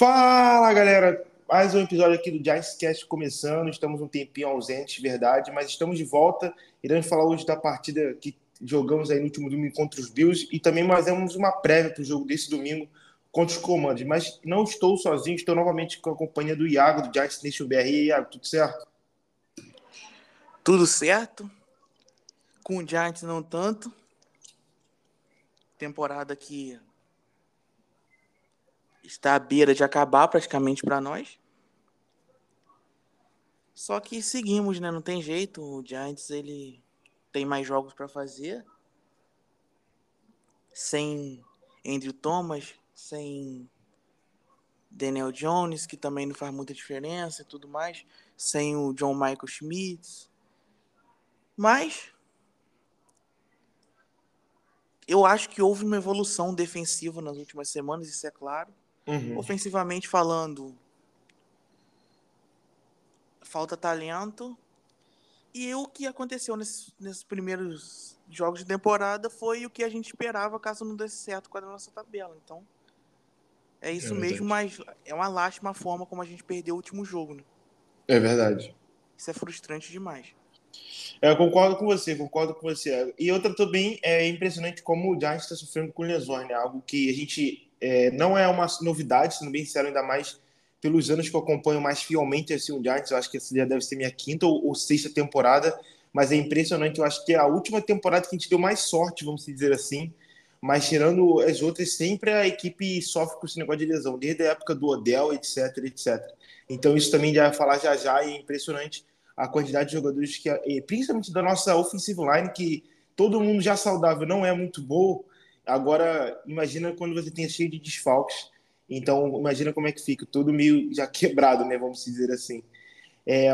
Fala galera, mais um episódio aqui do Giants Cast começando. Estamos um tempinho ausente, verdade, mas estamos de volta. Iremos falar hoje da partida que jogamos aí no último domingo contra os Bills e também fazemos uma prévia para o jogo desse domingo contra os Comandos. Mas não estou sozinho, estou novamente com a companhia do Iago, do Giants Nation BR. E Iago, tudo certo? Tudo certo. Com o Giants não tanto. Temporada que está à beira de acabar praticamente para nós. Só que seguimos, né? Não tem jeito. O Giants ele tem mais jogos para fazer. Sem Andrew Thomas, sem Daniel Jones, que também não faz muita diferença e tudo mais, sem o John Michael Schmitz. Mas eu acho que houve uma evolução defensiva nas últimas semanas, isso é claro. Uhum. Ofensivamente falando, falta talento. E o que aconteceu nesses, nesses, primeiros jogos de temporada foi o que a gente esperava caso não desse certo com a nossa tabela. Então, é isso é mesmo, mas é uma lástima a forma como a gente perdeu o último jogo. Né? É verdade. Isso é frustrante demais. É, eu concordo com você, concordo com você. E outra também é impressionante como o Giants está sofrendo com lesões, né? Algo que a gente é, não é uma novidade, sendo bem sincero, ainda mais pelos anos que eu acompanho mais fielmente assim, o Giants. Eu acho que essa já deve ser minha quinta ou, ou, sexta temporada, mas é impressionante. Eu acho que é a última temporada que a gente deu mais sorte, vamos dizer assim. Mas tirando as outras, sempre a equipe sofre com esse negócio de lesão, desde a época do Odell, etc, etc. Então isso também já vai falar já já e é impressionante a quantidade de jogadores que, principalmente da nossa offensive line, que todo mundo já saudável não é muito boa, Agora, imagina quando você tem cheio de desfalques. Então, imagina como é que fica, todo meio já quebrado, né? Vamos dizer assim. É...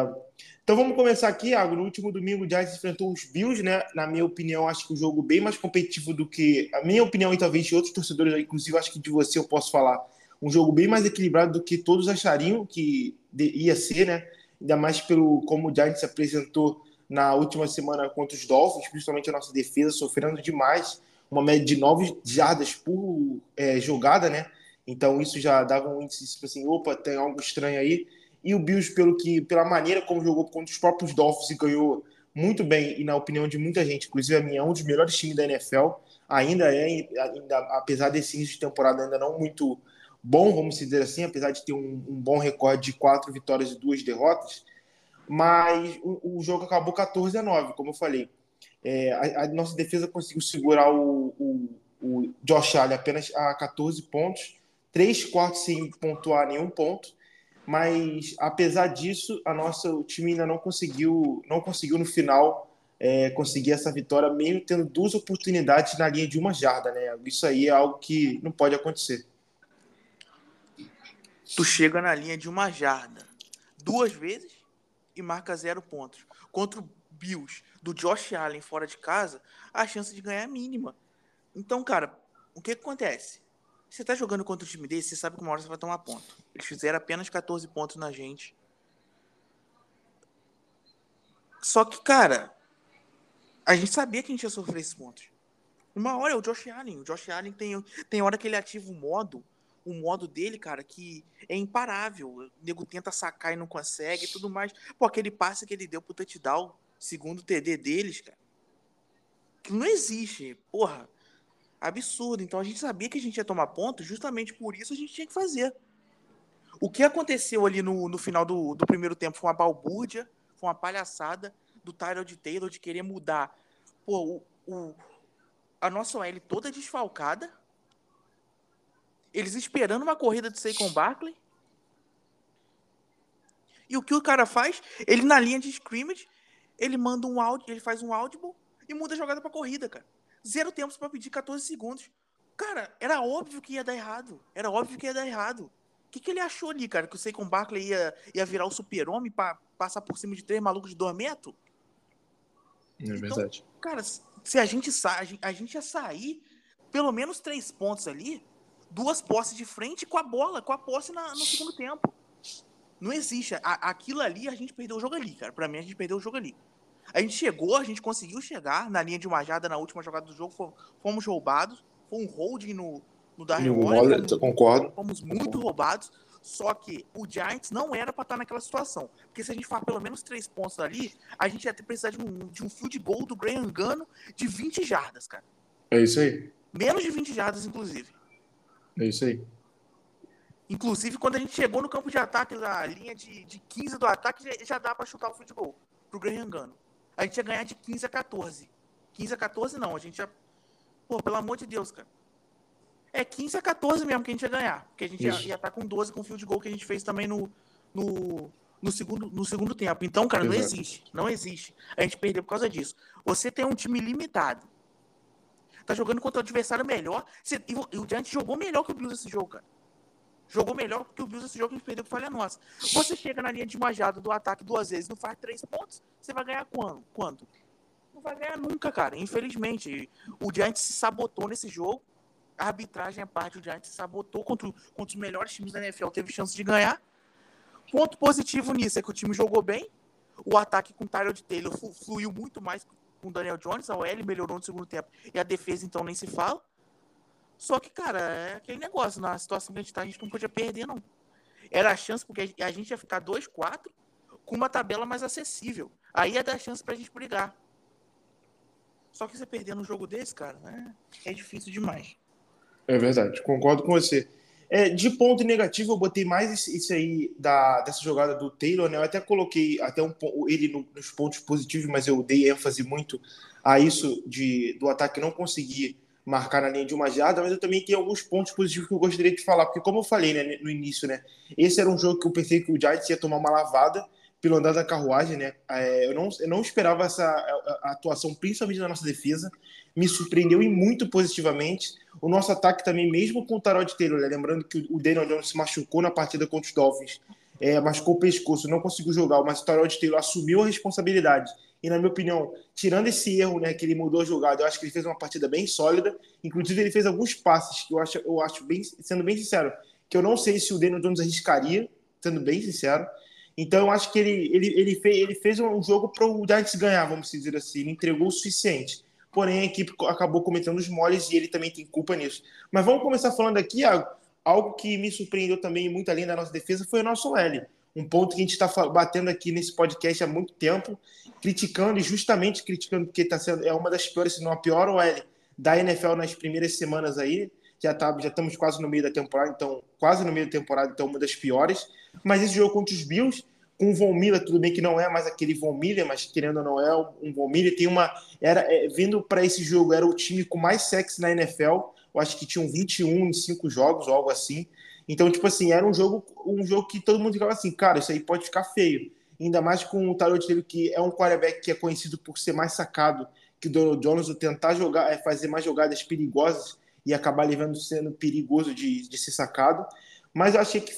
Então, vamos começar aqui, Iago. No último domingo, o Giants enfrentou os Bills, né? Na minha opinião, acho que um jogo bem mais competitivo do que. A minha opinião, e talvez de outros torcedores, inclusive, acho que de você eu posso falar. Um jogo bem mais equilibrado do que todos achariam que ia ser, né? Ainda mais pelo como o Giants se apresentou na última semana contra os Dolphins, principalmente a nossa defesa, sofrendo demais uma média de 9 jardas por é, jogada, né? Então isso já dava um índice tipo assim, opa, tem algo estranho aí. E o Bills, pelo que, pela maneira como jogou contra os próprios Dolphins e ganhou muito bem, e na opinião de muita gente, inclusive a minha, é um dos melhores times da NFL, ainda é, ainda, apesar desse início de temporada ainda não muito bom, vamos dizer assim, apesar de ter um, um bom recorde de quatro vitórias e duas derrotas, mas o, o jogo acabou 14 a 9, como eu falei. É, a, a, nossa defesa conseguiu segurar o, o, o, Josh Allen apenas a 14 pontos, três quartos sem pontuar nenhum ponto, mas apesar disso, a nossa o time ainda não conseguiu, não conseguiu no final é, conseguir essa vitória, mesmo tendo duas oportunidades na linha de uma jarda, né? Isso aí é algo que não pode acontecer. Tu chega na linha de uma jarda duas vezes e marca zero pontos. Contra o Bills do Josh Allen fora de casa, a chance de ganhar é mínima. Então, cara, o que, que acontece? Você tá jogando contra um time desse, você sabe que uma hora você vai tomar ponto. Eles fizeram apenas 14 pontos na gente. Só que, cara, a gente sabia que a gente ia sofrer esses pontos. Uma hora é o Josh Allen. O Josh Allen tem, tem hora que ele ativa o modo, o modo dele, cara, que é imparável. O nego tenta sacar e não consegue e tudo mais. Pô, aquele passe que ele deu pro touchdown segundo o TD deles, cara, que não existe. Porra, absurdo. Então a gente sabia que a gente ia tomar ponto, justamente por isso a gente tinha que fazer. O que aconteceu ali no, no final do, do primeiro tempo foi uma balbúrdia, foi uma palhaçada do Tyrod Taylor de querer mudar. Pô, o, o, a nossa OL toda desfalcada. Eles esperando uma corrida de Saquon Barkley. E o que o cara faz? Ele na linha de scrimmage, ele manda um áudio, ele faz um audible e muda a jogada pra corrida, cara. Zero tempos para pedir 14 segundos. Cara, era óbvio que ia dar errado. Era óbvio que ia dar errado. O que, que ele achou ali, cara? Que o Saquon Barkley ia, ia virar o super-homem pra passar por cima de três malucos de dois metros? É então, verdade. Cara, se a gente sai, a gente ia sair pelo menos três pontos ali, duas posses de frente com a bola, com a posse na, no segundo tempo. Não existe. A, aquilo ali, a gente perdeu o jogo ali, cara. Pra mim, a gente perdeu o jogo ali. A gente chegou, a gente conseguiu chegar na linha de uma jada na última jogada do jogo, fomos roubados. Foi um holding no, no Darren Waller. Concordo. Fomos muito roubados. Só que o Giants não era para estar naquela situação. Porque se a gente for pelo menos três pontos ali, a gente ia ter precisar de um, de um field goal do Graham Gano de 20 jardas, cara. É isso aí. Menos de 20 jardas, inclusive. É isso aí. Inclusive, quando a gente chegou no campo de ataque, a linha de, de 15 do ataque, já, já dá para chutar o goal pro Graham Gano. A gente ia ganhar de 15 a 14. 15 a 14 não, a gente ia... Pô, pelo amor de Deus, cara. É 15 a 14 mesmo que a gente ia ganhar. Porque a gente ia, ia estar tá com 12 com o field goal que a gente fez também no, no, no, segundo, no segundo tempo. Então, cara, Exato. não existe. Não existe. A gente perdeu por causa disso. Você tem um time limitado. Tá jogando contra o adversário melhor. E, o, Giants jogou melhor que o Blues esse jogo, cara. Jogou melhor que o Bills esse jogo, a gente perdeu com falha nossa. Você chega na linha de majada do ataque duas vezes, não faz três pontos, você vai ganhar quando? Quanto? Não vai ganhar nunca, cara. Infelizmente. O Giants se sabotou nesse jogo. A arbitragem é parte, o Giants se sabotou contra, contra os melhores times da NFL, teve chance de ganhar. Ponto positivo nisso é que o time jogou bem. O ataque com o Tyrod Taylor fluiu muito mais com o Daniel Jones. A OL melhorou no segundo tempo. E a defesa, então, nem se fala. Só que, cara, é aquele negócio, na situação que a gente tá, a gente não podia perder, não. Era a chance, porque a gente ia ficar 2-4 com uma tabela mais acessível. Aí ia dar chance pra gente brigar. Só que você perder num jogo desse, cara, é, é difícil demais. É verdade, concordo com você. É, de ponto negativo, eu botei mais isso aí da, dessa jogada do Taylor, né? Eu até coloquei até um, ele no, nos pontos positivos, mas eu dei ênfase muito a isso de, do ataque não conseguir marcar na linha de uma jada, mas eu também tenho alguns pontos positivos que eu gostaria de falar, porque como eu falei né, no início, né, esse era um jogo que eu pensei que o Giants ia tomar uma lavada pelo andar da carruagem, né, é, eu, não, eu não esperava essa a, a atuação, principalmente da nossa defesa, me surpreendeu e muito positivamente, o nosso ataque também, mesmo com o Tarot Taylor, né, lembrando que o Daniel Jones se machucou na partida contra os Dolphins, é, machucou o pescoço, não conseguiu jogar, mas o Tarot Taylor assumiu a responsabilidade. E, na minha opinião, tirando esse erro, né, que ele mudou a jogada, eu acho que ele fez uma partida bem sólida. Inclusive, ele fez alguns passes que eu acho, eu acho bem, sendo bem sincero, que eu não sei se o Daniel Jones arriscaria, sendo bem sincero. Então, eu acho que ele, ele, ele, fez, ele fez um jogo para o Giants ganhar, vamos dizer assim. Ele entregou o suficiente. Porém, a equipe acabou cometendo os moles e ele também tem culpa nisso. Mas vamos começar falando aqui, algo que me surpreendeu também muito além da nossa defesa foi o nosso L um ponto que a gente está batendo aqui nesse podcast há muito tempo, criticando e justamente criticando porque tá sendo é uma das piores, se não a pior OL da NFL nas primeiras semanas aí. Já, tá, já estamos quase no meio da temporada, então quase no meio da temporada, então uma das piores. Mas esse jogo contra os Bills, com o Von Miller, tudo bem que não é mais aquele Von Miller, mas querendo ou não é um Von Miller, tem uma era é, vindo para esse jogo era o time com mais sexo na NFL. Eu acho que tinham 21 em 5 jogos ou algo assim. Então, tipo assim, era um jogo, um jogo que todo mundo ficava assim, cara, isso aí pode ficar feio. Ainda mais com o Tarot dele, que é um quarterback que é conhecido por ser mais sacado que o Donald Jones, o tentar jogar, é fazer mais jogadas perigosas e acabar levando sendo perigoso de, de ser sacado. Mas eu achei que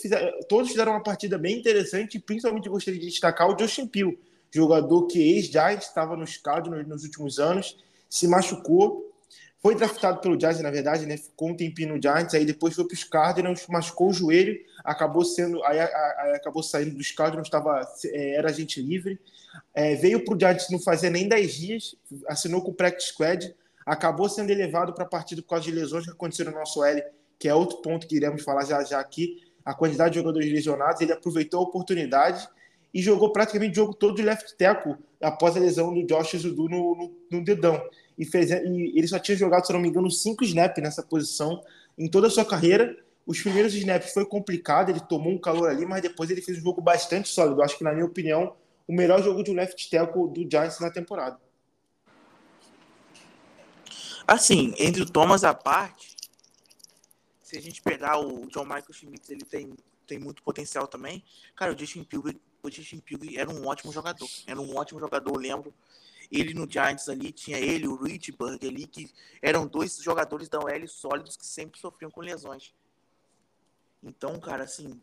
todos fizeram uma partida bem interessante principalmente gostaria de destacar o Justin Peel, jogador que ex-Giants, estava no escádio nos, nos últimos anos, se machucou, foi draftado pelo Giants, na verdade, né? Ficou um tempinho no Giants, aí depois foi para os Cardinals, machucou o joelho, acabou sendo, aí, aí acabou saindo dos Cardinals, estava é, era agente livre. É, veio para o Giants não fazia nem 10 dias, assinou com o practice squad, acabou sendo elevado para a partida por causa de lesões que aconteceram no nosso L, que é outro ponto que iremos falar já já aqui. A quantidade de jogadores lesionados, ele aproveitou a oportunidade e jogou praticamente o jogo todo de left tackle após a lesão do Josh Zudu no, no, no dedão e, fez, e ele só tinha jogado, se não me engano, cinco snaps nessa posição em toda a sua carreira. Os primeiros snaps foi complicado, ele tomou um calor ali, mas depois ele fez um jogo bastante sólido. Acho que, na minha opinião, o melhor jogo de left tackle do Giants na temporada. Assim, entre o Thomas à parte, se a gente pegar o John Michael Schmitz, ele tem, tem muito potencial também. Cara, o Justin Pilgrim, o Justin Pilgrim era um ótimo jogador. Era um ótimo jogador, eu lembro ele no Giants ali, tinha ele, o Richburg ali, que eram dois jogadores da OL sólidos que sempre sofriam com lesões. Então, cara, assim,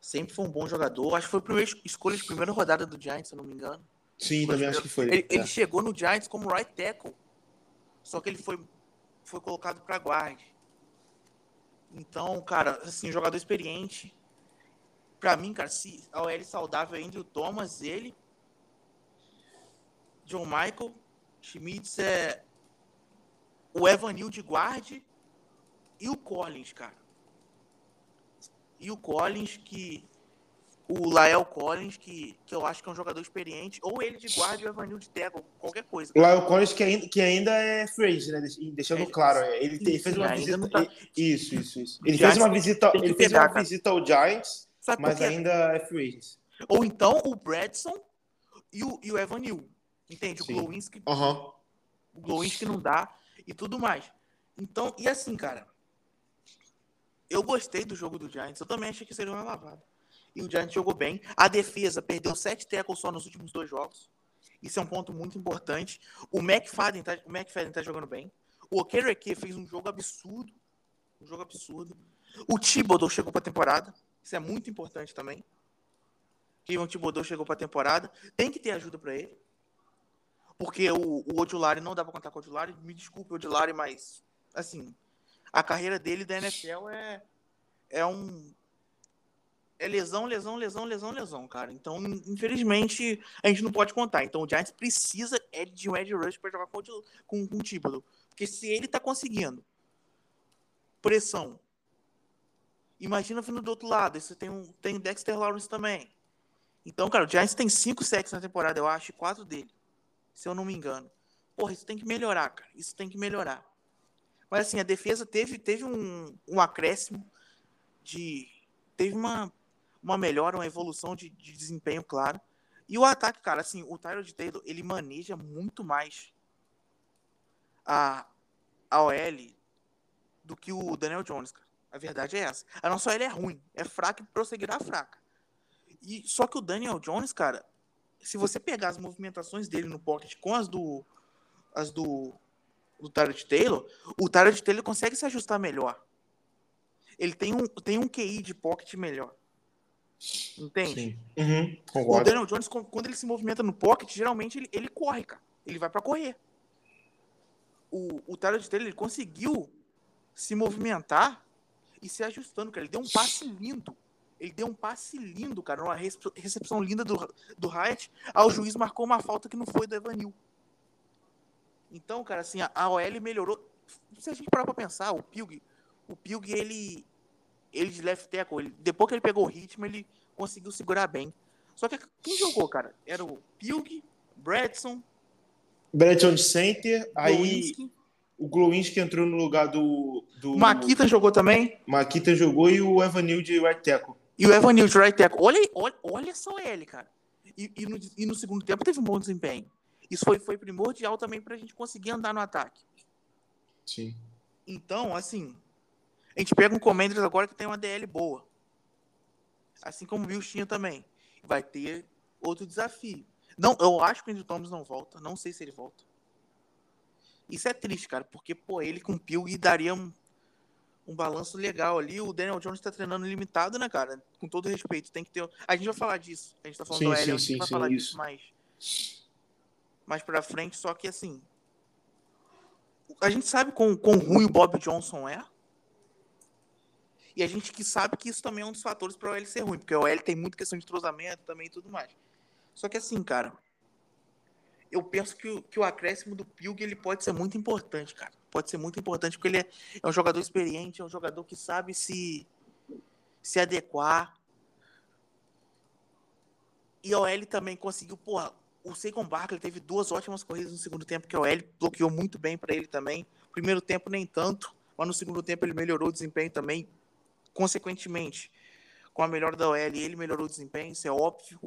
sempre foi um bom jogador. Acho que foi a primeira escolha de primeira rodada do Giants, se eu não me engano. Sim, também acho que foi. Ele, é. ele, chegou no Giants como right tackle, só que ele foi, foi colocado para guard. Então, cara, assim, jogador experiente. Para mim, cara, se a OL saudável é Andrew Thomas, ele John Michael. Schmitz é o Evanil de guarde e o Collins, cara. e o Collins, que. O Lael Collins, que, que eu acho que é um jogador experiente, ou ele de guarda e o Evanil de tackle, qualquer coisa. O Lael Collins, que ainda, que ainda é free né? Deixando é, claro, é, ele, ele fez uma visita. Tá... Isso, isso, isso. Ele fez uma visita, ele fez pegar, uma visita ao Giants, mas ainda é free Ou então o Bradson e o, e o Evanil. Entende? Sim. O Glowinski. Uhum. O Glowinski não dá e tudo mais. Então, e assim, cara, eu gostei do jogo do Giants. Eu também achei que seria uma lavada. E o Giants jogou bem. A defesa perdeu sete tackles só nos últimos dois jogos. Isso é um ponto muito importante. O McFadden tá, o McFadden tá jogando bem. O Okereke fez um jogo absurdo. Um jogo absurdo. O Thibodeau chegou para a temporada. Isso é muito importante também. Kevin Thibodeau chegou para a temporada. Tem que ter ajuda para ele. Porque o, o não dá para contar com o Odulari. Me desculpe, Odulari, mas assim, a carreira dele da NFL é, é um. É lesão, lesão, lesão, lesão, lesão, cara. Então, infelizmente, a gente não pode contar. Então, o Giants precisa é de um edge rush para jogar com, com, com o Thibodeau. Porque se ele tá conseguindo pressão, imagina vindo do outro lado. Você tem, um, tem Dexter Lawrence também. Então, cara, o Giants tem cinco sacks na temporada, eu acho, e quatro dele. Se eu não me engano. Porra, isso tem que melhorar, cara. Isso tem que melhorar. Mas assim, a defesa teve, teve um, um acréscimo de. Teve uma, uma melhora, uma evolução de, de desempenho, claro. E o ataque, cara, assim, o de Taylor, ele maneja muito mais a, a OL do que o Daniel Jones, cara. A verdade é essa. A nossa OL é ruim, é fraca e prosseguirá fraca. E, só que o Daniel Jones, cara, se você pegar as movimentações dele no pocket com as do as do do Tarot Taylor, o Tarot Taylor consegue se ajustar melhor. Ele tem um, tem um QI de pocket melhor. Entende? Uhum, o Daniel Jones, quando ele se movimenta no pocket, geralmente ele, ele corre, cara. Ele vai para correr. O, o Tarot Taylor ele conseguiu se movimentar e se ajustando, cara. Ele deu um passe lindo. Ele deu um passe lindo, cara. Uma recepção linda do, do Hyatt. Aí o juiz marcou uma falta que não foi do Evanil. Então, cara, assim, a OL melhorou. Se a gente parar pra pensar, o Pilg, o Pilg, ele, ele de left tackle, ele, depois que ele pegou o ritmo, ele conseguiu segurar bem. Só que quem jogou, cara? Era o Pilg, Bradson. Bradson de center, aí o Glowinski entrou no lugar do. do... Maquita jogou também? Maquita jogou e o Evanil de right tackle. E o Evanil de right tackle. Olha, olha, olha só ele, cara. E, e, no, e no segundo tempo teve um bom desempenho. Isso foi, foi primordial também para a gente conseguir andar no ataque. Sim. Então, assim, a gente pega um Commanders agora que tem uma DL boa. Assim como o Bills tinha também. Vai ter outro desafio. Não, eu acho que o Andrew Thomas não volta. Não sei se ele volta. Isso é triste, cara, porque, pô, ele com o Pilg daria um, um balanço legal ali. O Daniel Jones tá treinando limitado, né, cara? Com todo respeito, tem que ter. A gente vai falar disso. A gente tá falando sim, do L, a gente sim, vai sim, falar isso. disso mais mais pra frente, só que assim. A gente sabe quão, quão ruim o Bob Johnson é. E a gente que sabe que isso também é um dos fatores para o L ser ruim, porque o L tem muita questão de entrosamento também e tudo mais. Só que assim, cara, eu penso que, o, que o acréscimo do Pilg ele pode ser muito importante, cara. Pode ser muito importante, porque ele é, é um jogador experiente, é um jogador que sabe se, se adequar. E o L também conseguiu, porra, o Saquon Barkley teve duas ótimas corridas no segundo tempo, que o L bloqueou muito bem para ele também. Primeiro tempo nem tanto, mas no segundo tempo ele melhorou o desempenho também. Consequentemente, com a melhora da OL, ele melhorou o desempenho, isso é óbvio.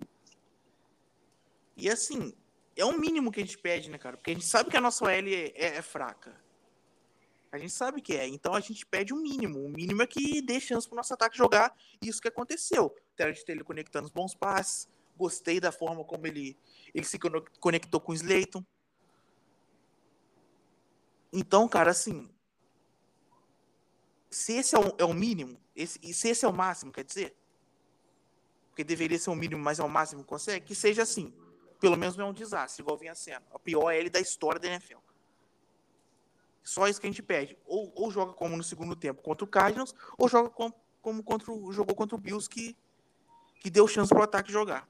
E assim, é o mínimo que a gente pede, né, cara? Porque a gente sabe que a nossa OL é, é, é fraca. A gente sabe que é. Então a gente pede o um mínimo. O mínimo é que dê chance pro nosso ataque jogar. Isso que aconteceu. Terra de ele conectando os bons passes. Gostei da forma como ele ele se conectou com o Slayton. Então, cara, assim. Se esse é o, é o mínimo, esse, e se esse é o máximo, quer dizer? Porque deveria ser o mínimo, mas é o máximo que consegue, que seja assim. Pelo menos não é um desastre, igual vinha sendo. A pior é ele da história da NFL. Só isso que a gente pede. Ou, ou joga como no segundo tempo contra o Cardinals, ou joga como, como contra, jogou contra o Bills, que, que deu chance para o ataque jogar.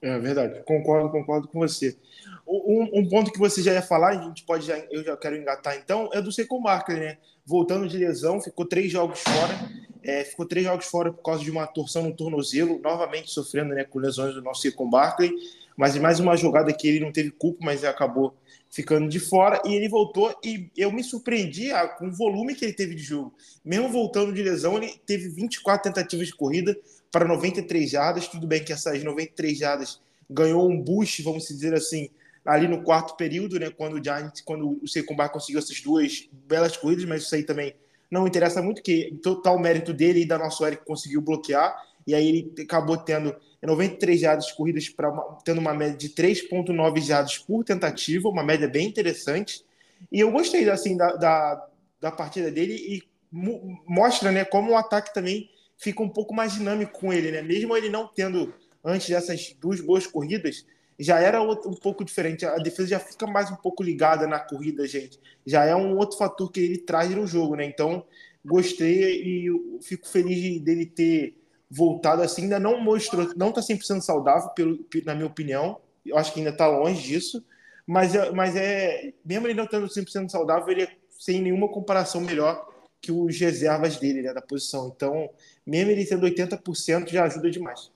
É verdade, concordo, concordo com você. Um, um, ponto que você já ia falar, a gente pode já, eu já quero engatar então, é do Seco Marker, né? Voltando de lesão, ficou três jogos fora. é, ficou três jogos fora por causa de uma torção no tornozelo, novamente sofrendo né, com lesões do nosso Saquon Barkley, mas mais uma jogada que ele não teve culpa, mas acabou ficando de fora, e ele voltou, e eu me surpreendi ah, com o volume que ele teve de jogo. Mesmo voltando de lesão, ele teve 24 tentativas de corrida para 93 jardas, tudo bem que essas 93 jardas ganhou um boost, vamos dizer assim, ali no quarto período, né, quando o Giants, quando o Barkley conseguiu essas duas belas corridas, mas isso aí também não interessa muito, que total mérito dele e da nossa Eric conseguiu bloquear, e aí ele acabou tendo 93 jardas corridas, para tendo uma média de 3,9 jardas por tentativa, uma média bem interessante. E eu gostei assim, da, da, da partida dele e mostra né, como o ataque também fica um pouco mais dinâmico com ele. Né? Mesmo ele não tendo, antes dessas duas boas corridas, já era um pouco diferente. A defesa já fica mais um pouco ligada na corrida, gente. Já é um outro fator que ele traz no jogo, né? Então, gostei e fico feliz dele ter voltado assim. Ainda não mostrou, não está 100% saudável, pelo, na minha opinião. Eu acho que ainda está longe disso. Mas, é, mas é, mesmo ele não estando 100% saudável, ele é sem nenhuma comparação melhor que os reservas dele, né, da posição. Então, mesmo ele tendo 80%, já ajuda demais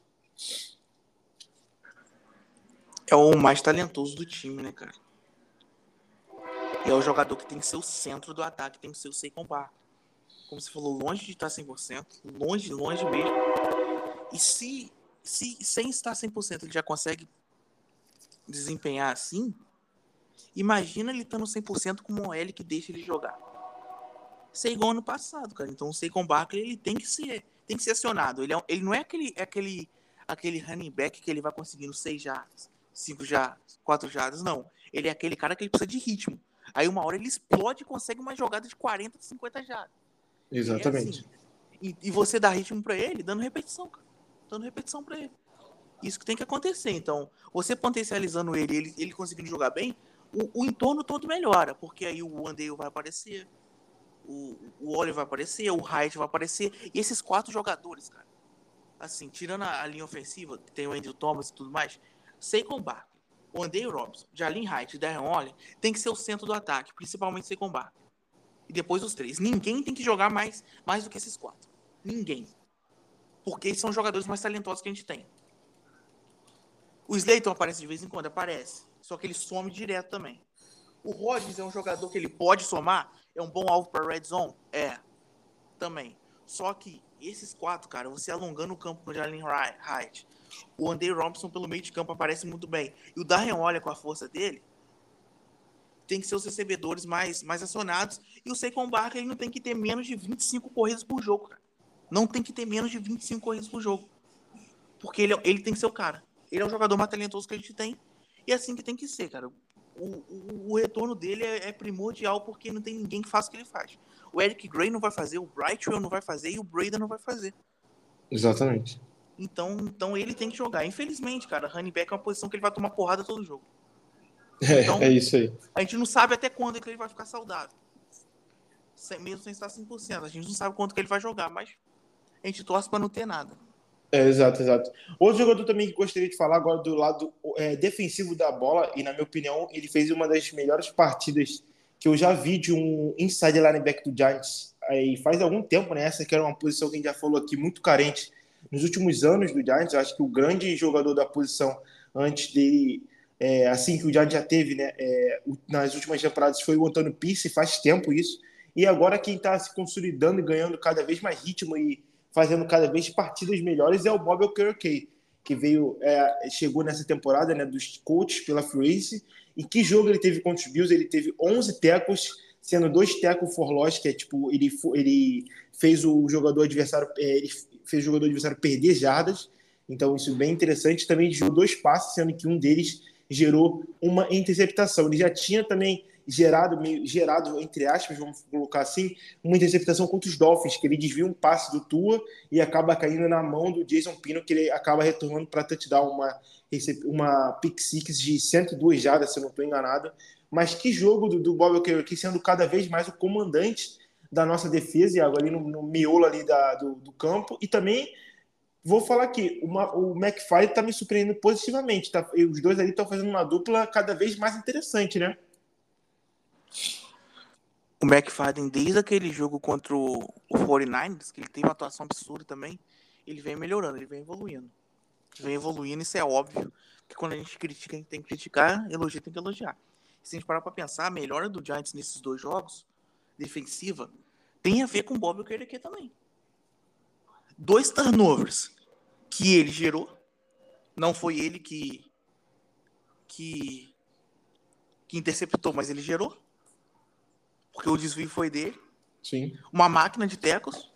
é o mais talentoso do time, né, cara? E é o jogador que tem que ser o centro do ataque, tem que ser o Seikon Bar. Como você falou, longe de estar 100%, longe, longe mesmo. E se, se sem estar 100% ele já consegue desempenhar assim, imagina ele estando 100% com o OL que deixa ele jogar. Isso é igual ano passado, cara. Então o Seikon Barkley ele tem que ser, tem que ser acionado. Ele, é, ele não é aquele, é aquele, aquele running back que ele vai conseguindo seis jardas cinco jardas, quatro jardas, não. Ele é aquele cara que ele precisa de ritmo. Aí uma hora ele explode e consegue uma jogada de 40, 50 jardas. Exatamente. É assim. e, e, você dá ritmo para ele, dando repetição, cara. Dando repetição para ele. Isso que tem que acontecer. Então, você potencializando ele, ele, ele conseguindo jogar bem, o, o entorno todo melhora, porque aí o Andale vai aparecer, o, o Oliver vai aparecer, o Hyde vai aparecer, e esses quatro jogadores, cara, assim, tirando a, a linha ofensiva, que tem o Andrew Thomas e tudo mais, Saquon Barkley, o Andy Robinson, Jalin Height e Darren Waller tem que ser o centro do ataque, principalmente Saquon Barkley. E depois os três. Ninguém tem que jogar mais, mais do que esses quatro. Ninguém. Porque são jogadores mais talentosos que a gente tem. O Slayton aparece de vez em quando, aparece. Só que ele some direto também. O Rodgers é um jogador que ele pode somar, é um bom alvo para red zone? É. Também. Só que esses quatro, cara, você alongando o campo com o Jalen Wright, o Andy Robinson pelo meio de campo aparece muito bem. E o Darren olha com a força dele, tem que ser os recebedores mais, mais acionados. E o Saquon Barkley não tem que ter menos de 25 corridas por jogo, cara. Não tem que ter menos de 25 corridas por jogo. Porque ele, ele tem que ser o cara. Ele é o jogador mais talentoso que a gente tem. E é assim que tem que ser, cara. O, o, o retorno dele é, é, primordial porque não tem ninguém que faça o que ele faz. O Eric Gray não vai fazer, o Brightwell não vai fazer e o Braden não vai fazer. Exatamente. Então, então ele tem que jogar. Infelizmente, cara, running back é uma posição que ele vai tomar porrada todo jogo. É, então, é isso aí. A gente não sabe até quando que ele vai ficar saudável. Sem, mesmo sem estar 100%. A gente não sabe quanto que ele vai jogar, mas a gente torce para não ter nada. É, exato, exato. Outro jogador também que gostaria de falar agora do lado é, defensivo da bola, e na minha opinião, ele fez uma das melhores partidas que eu já vi de um inside linebacker do Giants. Aí faz algum tempo, né? Essa que era uma posição que a gente já falou aqui, muito carente nos últimos anos do Giants. Acho que o grande jogador da posição antes dele, é, assim que o Giants já teve, né, é, nas últimas temporadas, foi o Antônio Pierce, faz tempo isso. E agora quem está se consolidando e ganhando cada vez mais ritmo e fazendo cada vez partidas melhores é o Bob Okereke, que veio, é, chegou nessa temporada né, dos coaches pela Fluence. E que jogo ele teve contra os Bills? Ele teve 11 tecos, sendo dois tecos for loss, que é tipo, ele, ele fez o jogador adversário, é, ele fez o jogador adversário perder jardas. Então, isso é bem interessante. Também gerou dois passes, sendo que um deles gerou uma interceptação. Ele já tinha também gerado, meio, gerado, entre aspas, vamos colocar assim, uma interceptação contra os Dolphins, que ele desvia um passe do Tua e acaba caindo na mão do Jason Pino, que ele acaba retornando para touchdown uma, uma pick six de 102 jardas, se eu não estou enganado. Mas que jogo do, do Bob aqui sendo cada vez mais o comandante da nossa defesa, e ali no, no miolo ali da, do, do, campo. E também vou falar aqui, uma, o McFly está me surpreendendo positivamente. Tá? E os dois ali estão fazendo uma dupla cada vez mais interessante, né? o McFadden, desde aquele jogo contra o, o 49ers, que ele teve uma atuação absurda também, ele vem melhorando, ele vem evoluindo. Vem evoluindo, isso é óbvio. Que quando a gente critica, a gente tem que criticar, elogia, tem que elogiar. Se a gente parar pra pensar, a melhora do Giants nesses dois jogos, defensiva, tem a ver com o Bob Okereke também. Dois turnovers que ele gerou, não foi ele que, que, que interceptou, mas ele gerou porque o desvio foi dele. Sim. Uma máquina de tecos.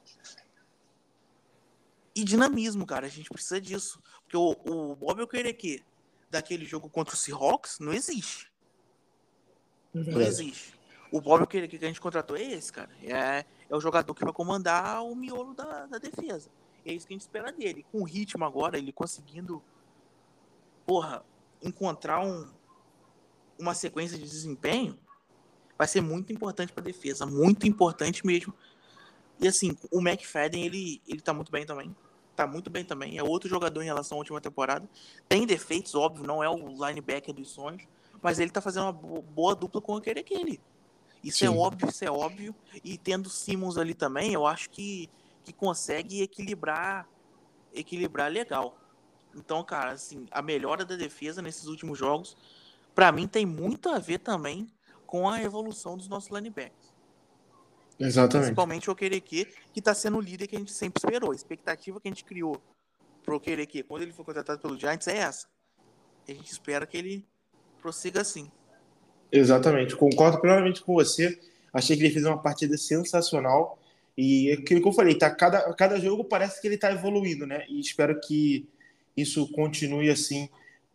E dinamismo, cara. A gente precisa disso. Porque o, o Bob Okereke daquele jogo contra o Seahawks não existe. É não existe. O Bob Okereke que a gente contratou é esse, cara. É, é o jogador que vai comandar o miolo da, da defesa. É isso que a gente espera dele. Com o ritmo agora, ele conseguindo, porra, encontrar um, uma sequência de desempenho, vai ser muito importante para a defesa, muito importante mesmo. E assim, o McFadden, ele, ele tá muito bem também. Tá muito bem também. É outro jogador em relação à última temporada. Tem defeitos, óbvio, não é o linebacker dos sonhos, mas ele tá fazendo uma boa dupla com aquele aquele. Isso é Sim. é óbvio, isso é óbvio. E tendo Simmons ali também, eu acho que, que consegue equilibrar equilibrar legal. Então, cara, assim, a melhora da defesa nesses últimos jogos, para mim tem muito a ver também com a evolução dos nossos linebackers. Exatamente. Principalmente o Okereke, que está sendo o líder que a gente sempre esperou. A expectativa que a gente criou pro Okereke quando ele foi contratado pelo Giants é essa. A gente espera que ele prossiga assim. Exatamente. Concordo plenamente com você. Achei que ele fez uma partida sensacional. E aquilo que eu falei, tá, cada, cada jogo parece que ele está evoluindo, né? E espero que isso continue assim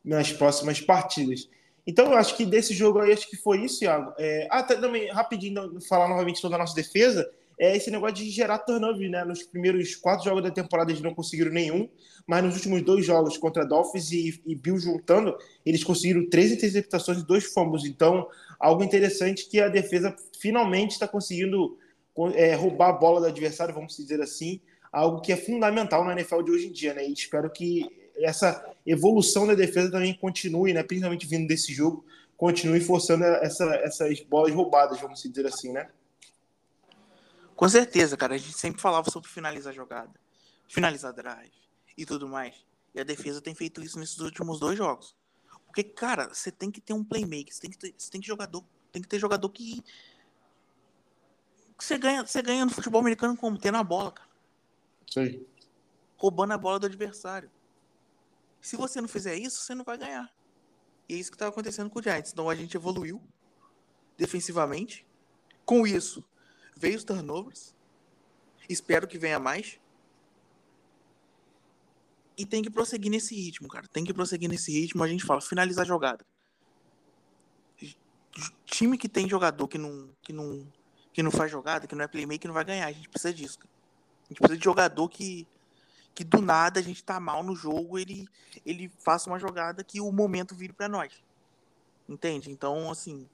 nas próximas partidas. Então, eu acho que desse jogo aí, acho que foi isso, Iago. É... Ah, tá, também, rapidinho, falar novamente sobre a nossa defesa, é esse negócio de gerar turnover, né? Nos primeiros quatro jogos da temporada eles não conseguiram nenhum, mas nos últimos dois jogos contra Dolphins e, e Bill juntando, eles conseguiram três interceptações e dois fumbles. Então, algo interessante que a defesa finalmente está conseguindo é, roubar a bola do adversário, vamos dizer assim, algo que é fundamental na NFL de hoje em dia, né? E espero que essa evolução da defesa também continue, né? Principalmente vindo desse jogo, continue forçando essa, essas bolas roubadas, vamos dizer assim, né? Com certeza, cara. A gente sempre falava sobre finalizar jogada, finalizar drive e tudo mais. E a defesa tem feito isso nesses últimos dois jogos. Porque, cara, você tem que ter um playmaker, você tem que ter, tem que jogador, tem que ter jogador que você ganha, você ganha no futebol americano como tendo a bola, cara. Sim. Roubando a bola do adversário. Se você não fizer isso, você não vai ganhar. E é isso que estava acontecendo com o Giants. Então a gente evoluiu defensivamente. Com isso, veio os turnovers. Espero que venha mais. E tem que prosseguir nesse ritmo, cara. Tem que prosseguir nesse ritmo. A gente fala, finalizar a jogada. Time que tem jogador que não, que não, que não faz jogada, que não é playmaker, não vai ganhar. A gente precisa disso. Cara. A gente precisa de jogador que, que do nada a gente tá mal no jogo, ele, ele faça uma jogada que o momento vire para nós. Entende? Então, assim.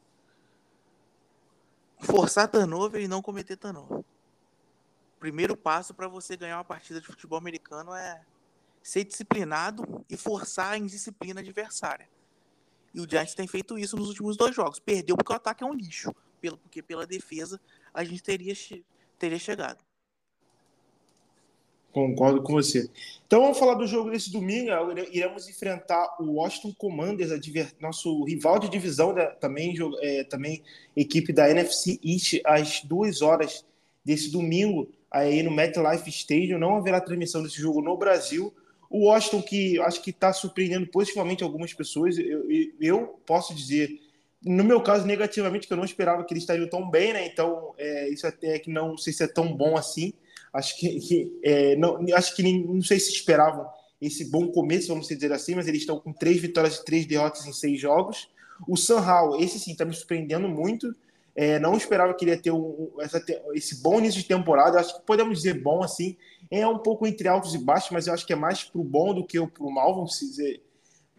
Forçar turnover e não cometer turnover. Primeiro passo para você ganhar uma partida de futebol americano é ser disciplinado e forçar a indisciplina adversária. E o Giants tem feito isso nos últimos dois jogos. Perdeu porque o ataque é um lixo. Pelo, porque pela defesa a gente teria, teria chegado. Concordo com você. Então vamos falar do jogo desse domingo. Iremos enfrentar o Washington Commanders, nosso rival de divisão, né? também, é, também equipe da NFC East, às duas horas desse domingo, aí no MetLife Stadium. Não haverá transmissão desse jogo no Brasil. O Washington, que acho que está surpreendendo positivamente algumas pessoas, eu, eu, posso dizer, no meu caso, negativamente, que eu não esperava que eles estariam tão bem, né? Então, é, isso até que não sei se é tão bom assim. Acho que, que é, não, acho que nem, não sei se esperavam esse bom começo, vamos dizer assim, mas eles estão com três vitórias e três derrotas em seis jogos. O Sanhal, esse sim, está me surpreendendo muito. É, não esperava que ele ia ter um, essa, esse bom início de temporada. Acho que podemos dizer bom assim. É um pouco entre altos e baixos, mas eu acho que é mais pro bom do que pro mal, vamos dizer.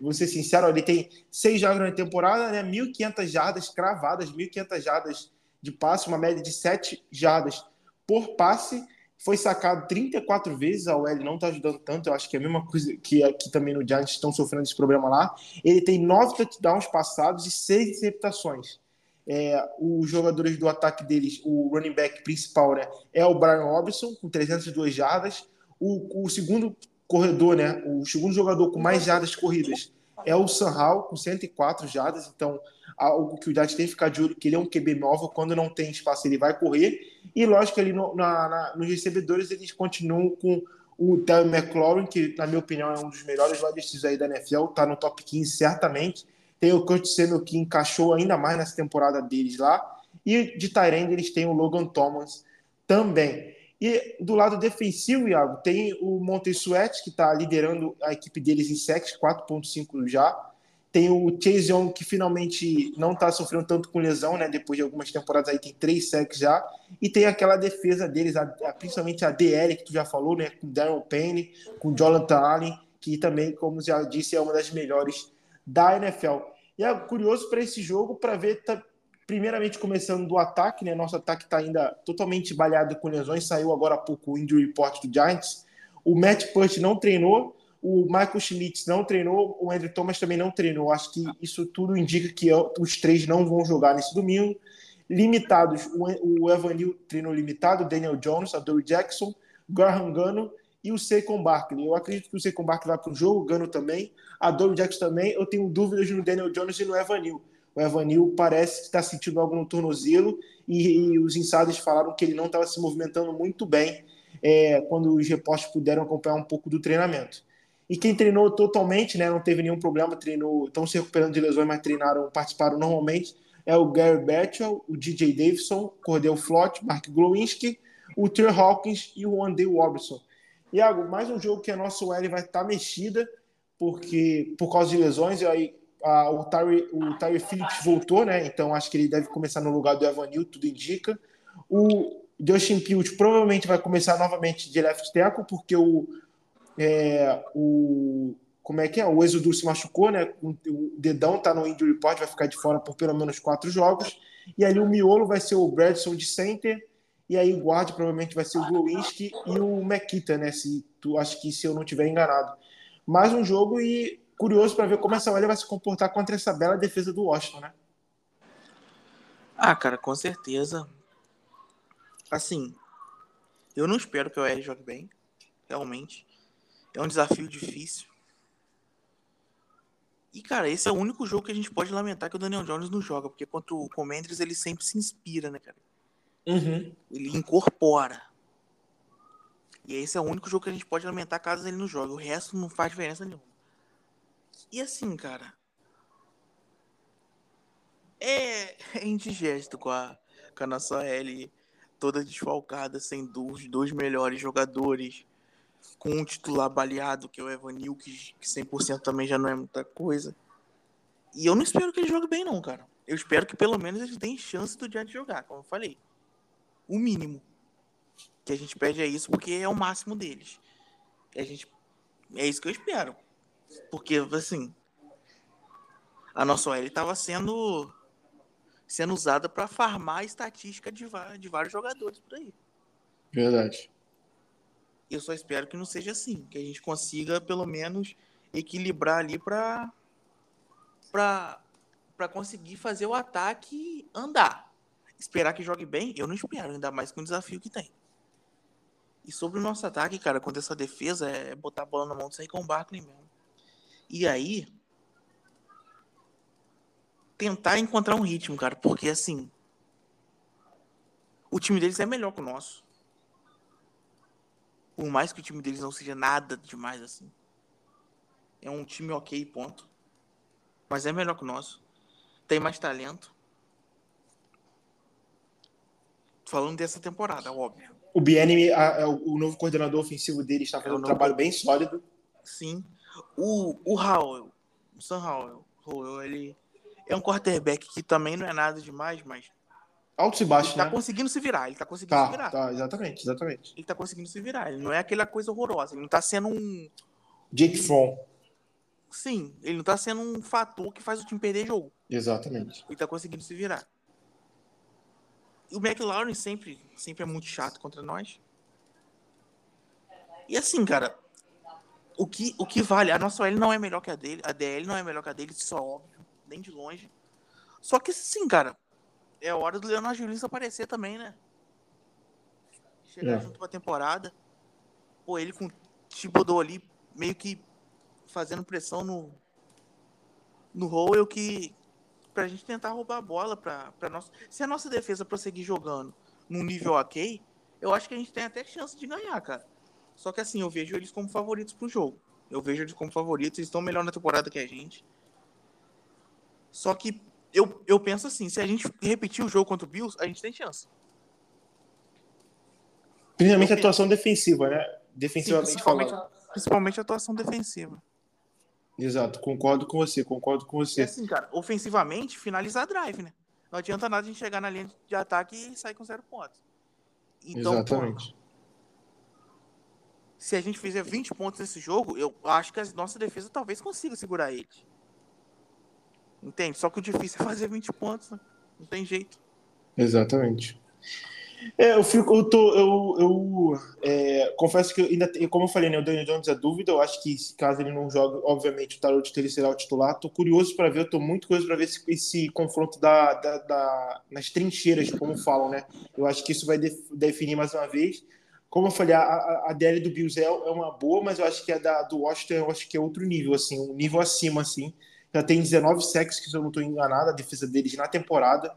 Vou ser sincero, ele tem seis jogos na temporada, né? 1.500 jardas cravadas, 1.500 jardas de passe, uma média de sete jardas por passe foi sacado 34 vezes, a OL não está ajudando tanto, eu acho que é a mesma coisa que aqui também no Giants estão sofrendo esse problema lá. Ele tem nove touchdowns passados e seis interceptações. É, os jogadores do ataque deles, o running back principal, né, é o Brian Robinson, com 302 jardas. O, o segundo corredor, né, o segundo jogador com mais jardas corridas é o Sanhal, com 104 jardas. Então, algo que o Giants tem que ficar de olho, que ele é um QB móvel, quando não tem espaço ele vai correr. E lógico que ali no, na, na, nos recebedores eles continuam com o Terry McLaurin, que na minha opinião é um dos melhores wide aí da NFL, está no top 15 certamente. Tem o Kurt Samuel que encaixou ainda mais nessa temporada deles lá. E de Tyrande eles têm o Logan Thomas também. E do lado defensivo, Iago, tem o Monte Sweat, que está liderando a equipe deles em sacks, 4.5 já. Tem o Chase Young, que finalmente não está sofrendo tanto com lesão, né? Depois de algumas temporadas aí, tem três sacks já. E tem aquela defesa deles, a, a, principalmente a DL, que tu já falou, né? Com Darren Payne, com Jonathan Allen, que também, como já disse, é uma das melhores da NFL. E é curioso para esse jogo, para ver, tá, primeiramente começando do ataque, né? Nosso ataque está ainda totalmente balhado com lesões. Saiu agora há pouco o injury report do Giants. O Matt Purt não treinou, o Michael Schmitz não treinou, o Andrew Thomas também não treinou. Acho que isso tudo indica que os três não vão jogar nesse domingo. Limitados, o Evanil treinou limitado, Daniel Jones, a Dory Jackson, Graham Gano e o Saquon Barkley. Eu acredito que o Saquon Barkley vai para o jogo, o Gano também, a Dory Jackson também. Eu tenho dúvidas no Daniel Jones e no Evanil. O Evanil parece que está sentindo algo no tornozelo e, e os insiders falaram que ele não estava se movimentando muito bem é, quando os repórteres puderam acompanhar um pouco do treinamento. E quem treinou totalmente, né, não teve nenhum problema, treinou, estão se recuperando de lesões, mas treinaram, participaram normalmente, é o Gary Batchell, o DJ Davidson, Cordell Flott, Mark Glowinski, o Trey Hawkins e o Andy Robertson. Iago, mais um jogo que a nossa OL vai estar tá mexida, porque por causa de lesões, e aí a, o, Tyree, o Tyree Phillips voltou, né? Então acho que ele deve começar no lugar do Evanil, tudo indica. O Justin Fields provavelmente vai começar novamente de left tackle, porque o, é, o como é que é? O Exodus se machucou, né? O dedão tá no injury report, vai ficar de fora por pelo menos quatro jogos. E ali o miolo vai ser o Bradson de center. E aí o guarda provavelmente vai ser o Glowinski e o Mekita, né? Se tu acho que se eu não tiver enganado. Mais um jogo e curioso para ver como essa olha vai se comportar contra essa bela defesa do Washington, né? Ah, cara, com certeza. Assim, eu não espero que o OL jogue bem, realmente. É um desafio difícil. E, cara, esse é o único jogo que a gente pode lamentar que o Daniel Jones não joga, porque contra o Commanders ele sempre se inspira, né, cara? Uhum. Ele incorpora. E esse é o único jogo que a gente pode lamentar caso ele não jogue. O resto não faz diferença nenhuma. E assim, cara. É, é indigesto com a, com a nossa L toda desfalcada, sem dos dois melhores jogadores com um titular baleado, que é o Evanil, que, que 100% também já não é muita coisa. E eu não espero que ele jogue bem, não, cara. Eu espero que pelo menos eles tenham chance do Giants jogar, como eu falei. O mínimo que a gente pede é isso, porque é o máximo deles. a gente, é isso que eu espero. Porque, assim, a nossa OL estava sendo sendo usada para farmar a estatística de, de vários jogadores por aí. Verdade. Eu só espero que não seja assim, que a gente consiga pelo menos equilibrar ali para para para conseguir fazer o ataque andar. Esperar que jogue bem, eu não espero, ainda mais com o desafio que tem. E sobre o nosso ataque, cara, contra essa defesa, é botar a bola na mão e sair com o Barkley mesmo. E aí, tentar encontrar um ritmo, cara, porque assim, o time deles é melhor que o nosso. Por mais que o time deles não seja nada demais assim. É um time ok, ponto. Mas é melhor que o nosso. Tem mais talento. Falando dessa temporada, óbvio. O Bienemy, o novo coordenador ofensivo dele, está fazendo é um trabalho bem sólido. Sim. O, o Howell, o Sam Howell, Howell, ele é um quarterback que também não é nada demais, mas Altos e baixos, ele tá né? conseguindo se virar, ele tá conseguindo tá, se virar. Tá, exatamente, exatamente. Ele tá conseguindo se virar, ele não é aquela coisa horrorosa, ele não tá sendo um... Jake Fromm. Sim, ele não tá sendo um fator que faz o time perder jogo. Exatamente. Ele tá conseguindo se virar. E o McLaren sempre, sempre é muito chato contra nós. E assim, cara, o que, o que vale, a nossa OL não é melhor que a dele, a DL não é melhor que a dele, isso é óbvio, nem de longe. Só que assim, cara, é hora do Leonardo Julius aparecer também, né? Chegar É. junto com a temporada. Pô, ele com o Thibodeau ali, meio que fazendo pressão no no Howell que pra gente tentar roubar a bola pra, pra nossa. Se a nossa defesa prosseguir jogando num nível ok, eu acho que a gente tem até chance de ganhar, cara. Só que assim, eu vejo eles como favoritos pro jogo. Eu vejo eles como favoritos, eles estão melhor na temporada que a gente. Só que eu, eu penso assim, se a gente repetir o jogo contra o Bills, a gente tem chance. Principalmente a atuação defensiva, né? Sim, Defensivamente principalmente, falando. principalmente a atuação defensiva. Exato, concordo com você, concordo com E você. assim, cara, ofensivamente, finalizar drive, né? Não adianta nada a gente chegar na linha de ataque e sair com zero pontos. Então, Exatamente. pô, se a gente fizer 20 pontos nesse jogo, eu acho que a nossa defesa talvez consiga segurar ele. Entende? Só que o difícil é fazer 20 pontos, né? Não tem jeito. Exatamente. É, eu fico, eu tô, eu, eu é, confesso que eu ainda, como eu falei, né, o Daniel Jones é dúvida. Eu acho que caso ele não jogue, obviamente o Tarot ele será o titular. Tô curioso para ver, eu tô muito curioso para ver esse, esse confronto da, da, da- nas trincheiras, como falam, né? Eu acho que isso vai def- definir mais uma vez. Como eu falei, a, a, a DL do Bills é, é uma boa, mas eu acho que a da, do Washington eu acho que é outro nível, assim, um nível acima, assim. Já tem 19 sacks, que se eu não estou enganado, a defesa deles na temporada.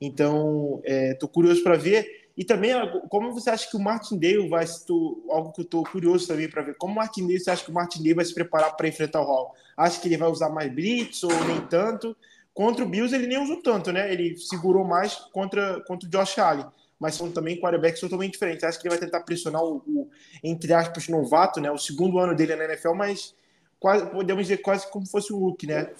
Então, estou curioso para ver. E também, como você acha que o Martindale vai se algo que eu estou curioso também para ver, como o Martindale, você acha que o Martindale vai se preparar para enfrentar o Hall? Acha que ele vai usar mais blitz ou nem tanto? Contra o Bills ele nem usou tanto, né? Ele segurou mais contra, contra o Josh Allen. Mas são também quarterbacks totalmente diferentes. Acho que ele vai tentar pressionar o, o, entre aspas, novato, né? O segundo ano dele na NFL, mas quase, podemos dizer quase como fosse um look, né?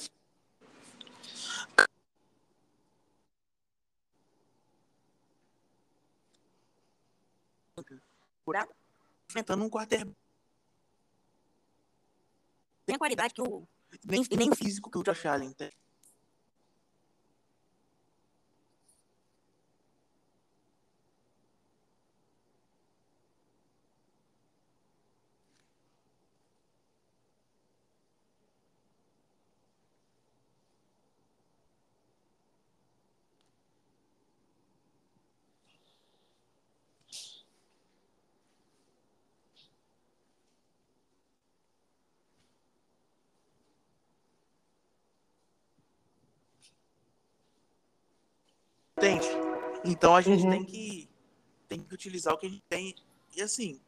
Enfrentando um quarterback Tem a qualidade que o. nem, nem físico que o Josh Allen tem. Entende? Então a gente Uhum. tem que tem que utilizar o que a gente tem. E assim,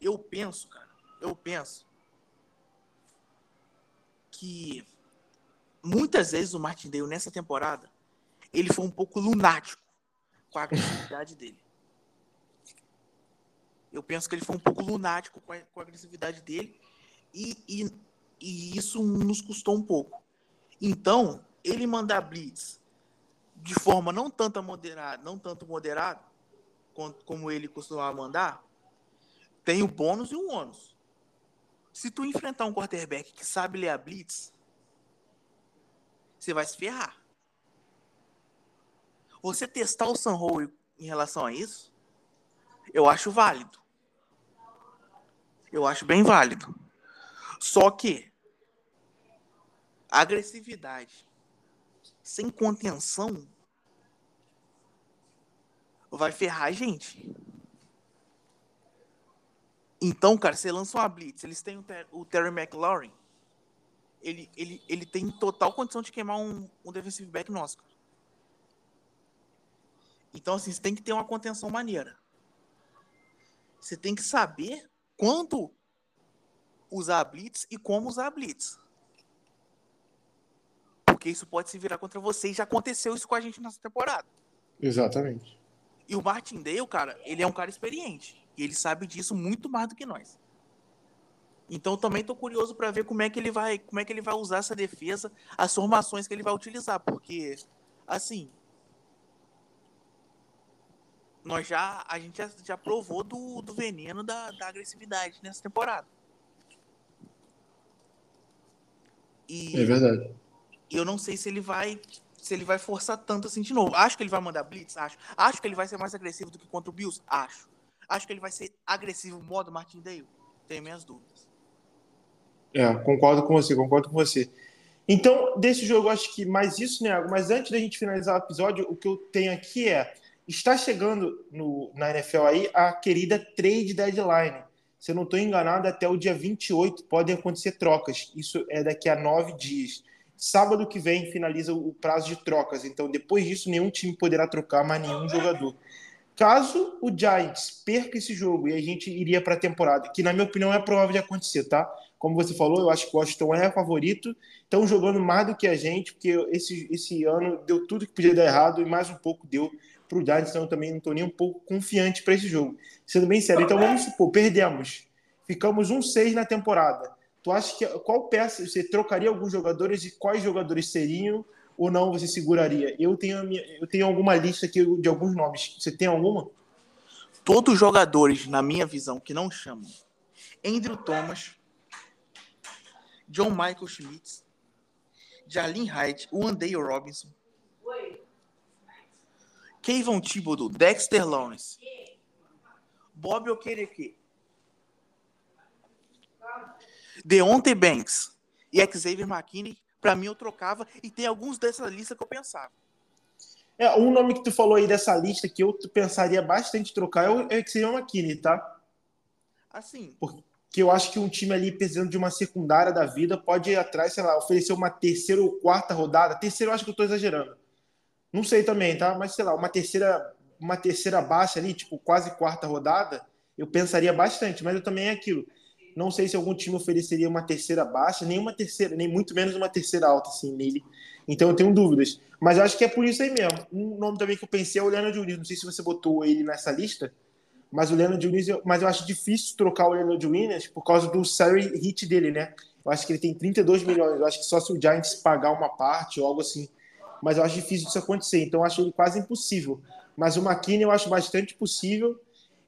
eu penso, cara, eu penso que muitas vezes o Martindale nessa temporada ele foi um pouco lunático com a agressividade dele. Eu penso que ele foi um pouco lunático com a, com a agressividade dele e, e, e isso nos custou um pouco. Então, ele mandar blitz de forma não tanto moderada, não tanto moderada, como, ele costumava mandar, tem o bônus e o ônus. Se tu enfrentar um quarterback que sabe ler a blitz, você vai se ferrar. Você testar o San Howell em relação a isso, eu acho válido. Eu acho bem válido. Só que agressividade sem contenção vai ferrar a gente. Então, cara, você lança uma blitz, eles têm o, Ter o Terry McLaurin, ele, ele, ele tem total condição de queimar um, um defensive back nosso. Cara. Então, assim, você tem que ter uma contenção maneira. Você tem que saber quando usar a blitz e como usar a blitz. Porque isso pode se virar contra você e já aconteceu isso com a gente nessa temporada. Exatamente. E o Martindale, cara, ele é um cara experiente. E ele sabe disso muito mais do que nós. Então também tô curioso para ver como é que ele vai, como é que ele vai usar essa defesa, as formações que ele vai utilizar, porque assim, nós já a gente já, já provou do, do veneno da, da agressividade nessa temporada. E É verdade. eu não sei se ele vai se ele vai forçar tanto assim de novo. Acho que ele vai mandar blitz, acho. Acho que ele vai ser mais agressivo do que contra o Bills, acho. Acho que ele vai ser agressivo modo Martindale. Tenho minhas dúvidas. É, concordo com você, concordo com você. Então, desse jogo, acho que mais isso, né? Mas antes da gente finalizar o episódio, o que eu tenho aqui é: está chegando no, na NFL aí a querida trade deadline. Se eu não estou enganado, até o dia 28 podem acontecer trocas. Isso é daqui a nove dias. Sábado que vem finaliza o prazo de trocas. Então, depois disso, nenhum time poderá trocar mais nenhum jogador. Caso o Giants perca esse jogo e a gente iria para a temporada, que na minha opinião é provável de acontecer, tá? Como você falou, eu acho que o Washington é favorito, estão jogando mais do que a gente, porque esse, esse ano deu tudo que podia dar errado e mais um pouco deu para o Giants, então eu também não estou nem um pouco confiante para esse jogo. Sendo bem sério, então vamos supor, perdemos, ficamos um 6 na temporada. Tu acha que qual peça você trocaria alguns jogadores e quais jogadores seriam ou não você seguraria? Eu tenho, eu tenho alguma lista aqui de alguns nomes. Você tem alguma? Todos os jogadores, na minha visão, que não chamam Andrew Thomas, John Michael Schmitz, Jalin Hyde, Wandale Robinson, Kayvon Thibodeau, Dexter Lawrence, Bob Okereke, Deontay Banks e Xavier McKinney para mim eu trocava e tem alguns dessa lista que eu pensava. É, um nome que tu falou aí dessa lista que eu pensaria bastante trocar é o Xavier McKinney, tá? Assim. Porque eu acho que um time ali precisando de uma secundária da vida pode ir atrás, sei lá, oferecer uma terceira ou quarta rodada. Terceira eu acho que eu tô exagerando. Não sei também, tá? Mas sei lá, uma terceira, uma terceira baixa ali, tipo quase quarta rodada, eu pensaria bastante, mas eu também é aquilo não sei se algum time ofereceria uma terceira baixa, nem uma terceira, nem muito menos uma terceira alta assim nele. Então eu tenho dúvidas. Mas acho que é por isso aí mesmo. Um nome também que eu pensei é o Leonard Diniz. Não sei se você botou ele nessa lista, mas o Leonard Diniz, mas eu acho difícil trocar o Leonard Diniz por causa do salary hit dele, né? Eu acho que ele tem 32 milhões. Eu acho que só se o Giants pagar uma parte ou algo assim. Mas eu acho difícil isso acontecer. Então eu acho ele quase impossível. Mas o McKinney eu acho bastante possível.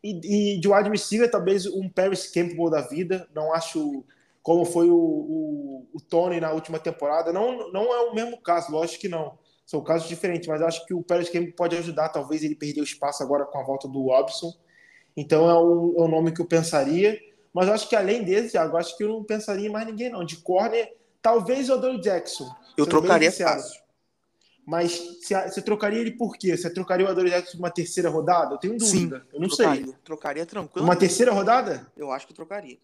E, e de wide receiver, talvez um Paris Campbell da vida. Não acho como foi o, o, o, Tony na última temporada. Não, não é o mesmo caso, lógico que não. São casos diferentes, mas acho que o Paris Campbell pode ajudar. Talvez ele perdeu espaço agora com a volta do Robson. Então é um, é nome que eu pensaria. Mas acho que além desse, Thiago, acho que eu não pensaria em mais ninguém, não. De corner, talvez o Odell Jackson. Eu trocaria fácil. Mas você trocaria ele por quê? Você trocaria o Adore Jackson uma terceira rodada? Eu tenho dúvida. Sim, eu não trocaria. sei. Trocaria tranquilo. Uma terceira rodada? Eu acho que trocaria.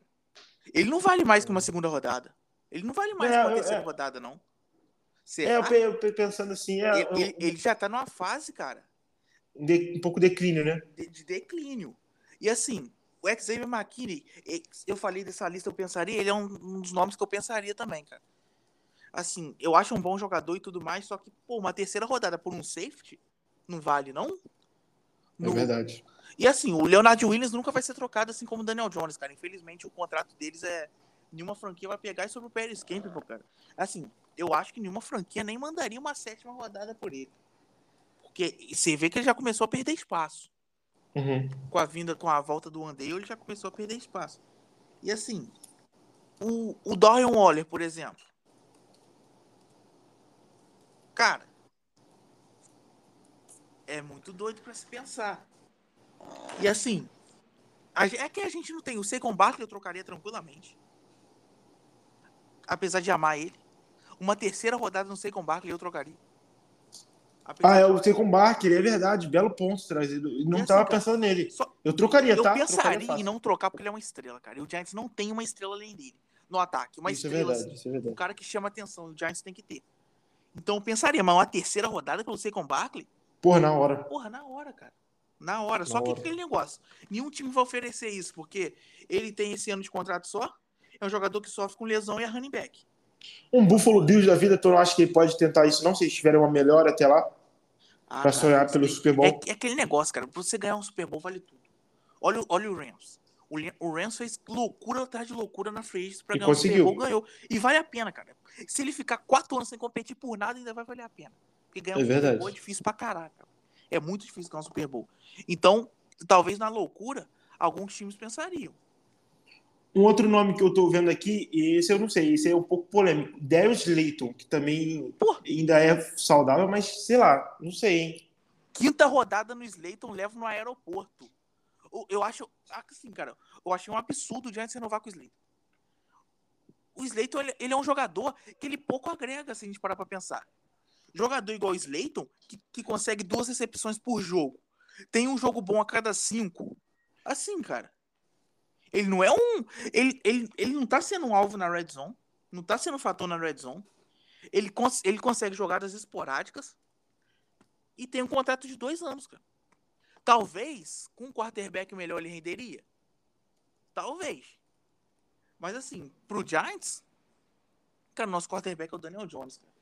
Ele não vale mais que uma segunda rodada. Ele não vale mais é, que uma terceira é. rodada, não. Será? É, eu pensando assim. É, ele, eu, ele, ele, já tá numa fase, cara. De, um pouco declínio, né? De, de, declínio. E assim, o Xavier McKinney, eu falei dessa lista, eu pensaria, ele é um, um dos nomes que eu pensaria também, cara assim, eu acho um bom jogador e tudo mais, só que, pô, uma terceira rodada por um safety não vale, não? No... É verdade. E assim, o Leonard Williams nunca vai ser trocado assim como o Daniel Jones, cara. Infelizmente, o contrato deles é. Nenhuma franquia vai pegar isso sobre o Paris Campbell, cara. Assim, eu acho que nenhuma franquia nem mandaria uma sétima rodada por ele. Porque você vê que ele já começou a perder espaço. Uhum. Com a vinda, com a volta do Andale, ele já começou a perder espaço. E assim, o, o Dorian Waller, por exemplo, Cara, é muito doido para se pensar. E assim, é que a gente não tem. O Seikon Barkley eu trocaria tranquilamente. Apesar de amar ele. Uma terceira rodada no Seikon Barkley eu trocaria. Apesar ah, é o Seikon Barkley, é verdade. Belo ponto trazido. Não assim, tava cara, pensando nele. Só... Eu trocaria, eu tá? Eu pensaria em não trocar porque ele é uma estrela, cara. E o Giants não tem uma estrela além dele no ataque. Uma isso é estrela. É verdade, assim, é. Um cara que chama atenção. O Giants tem que ter. Então eu pensaria, mas uma terceira rodada pelo Saquon Barkley? Porra, na hora. Porra, na hora, cara. Na hora. Na só hora. que aquele negócio. Nenhum time vai oferecer isso, porque ele tem esse ano de contrato só. É um jogador que sofre com lesão e é running back. Um Buffalo Bills da vida, tu não acha que ele pode tentar isso, não? Se eles tiverem uma melhora até lá? Ah, pra sonhar pelo Super Bowl? É, é, aquele negócio, cara. Pra você ganhar um Super Bowl, vale tudo. Olha, olha o Rams. O, o Rams fez loucura atrás de loucura na frente pra e ganhar conseguiu. um Super Bowl, ganhou. E vale a pena, cara. Se ele ficar quatro anos sem competir por nada, ainda vai valer a pena. Porque ganhar é um. Super Bowl é difícil pra caraca. É muito difícil ganhar um Super Bowl. Então, talvez na loucura, alguns times pensariam. Um outro nome que eu tô vendo aqui, e esse eu não sei, esse é um pouco polêmico. Darius Layton, que também ainda é saudável, mas sei lá, não sei, hein? Quinta rodada no Slayton leva no aeroporto. Eu acho, assim, cara, eu achei um absurdo o Giants renovar com o Slayton. o Slayton, ele, ele é um jogador que ele pouco agrega, se a gente parar pra pensar. Jogador igual o Slayton, que, que consegue duas recepções por jogo. Tem um jogo bom a cada cinco. Assim, cara. Ele não é um. Ele, ele, ele não tá sendo um alvo na red zone. Não tá sendo um fator na red zone. Ele, cons ele consegue jogadas esporádicas. E tem um contrato de dois anos, cara. Talvez, com um quarterback melhor, ele renderia. Talvez. Mas assim, pro Giants, cara, nosso quarterback é o Daniel Jones. Cara.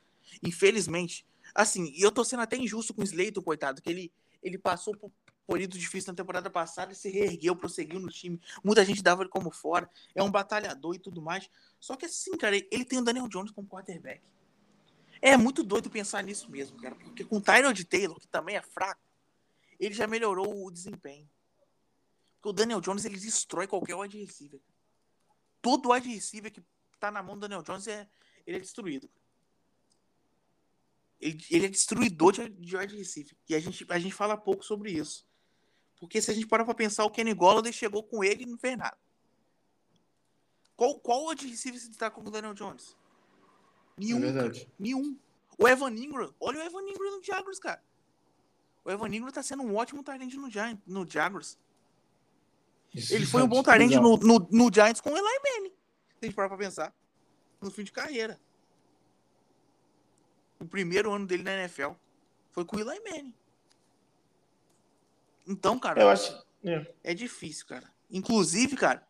Infelizmente. Assim, e eu tô sendo até injusto com o Slater, coitado, que ele, ele passou por período difícil na temporada passada e se reergueu, prosseguiu no time. Muita gente dava ele como fora. É um batalhador e tudo mais. Só que assim, cara, ele tem o Daniel Jones como quarterback. É muito doido pensar nisso mesmo, cara. Porque com o Tyrod Taylor, que também é fraco, ele já melhorou o desempenho. Porque o Daniel Jones, ele destrói qualquer wide receiver. Todo wide receiver que tá na mão do Daniel Jones, é, ele é destruído. Ele, ele é destruidor de, de wide receiver. E a gente, a gente fala pouco sobre isso. Porque se a gente parar pra pensar, o Kenny Golladay chegou com ele e não fez nada. Qual, qual wide receiver se destaca com o Daniel Jones? Nenhum. É. Nenhum. O Evan Ingram. Olha o Evan Ingram no Jaguars, cara. O Evan Ingram tá sendo um ótimo talento no, Giants, no Jaguars. Isso Ele é foi um bom talento bizarro. no, no, no Giants com o Eli Manning. Se a gente parar pra pensar. No fim de carreira. O primeiro ano dele na NFL foi com o Eli Manning. Então, cara, Eu acho. é. é difícil, cara. Inclusive, cara,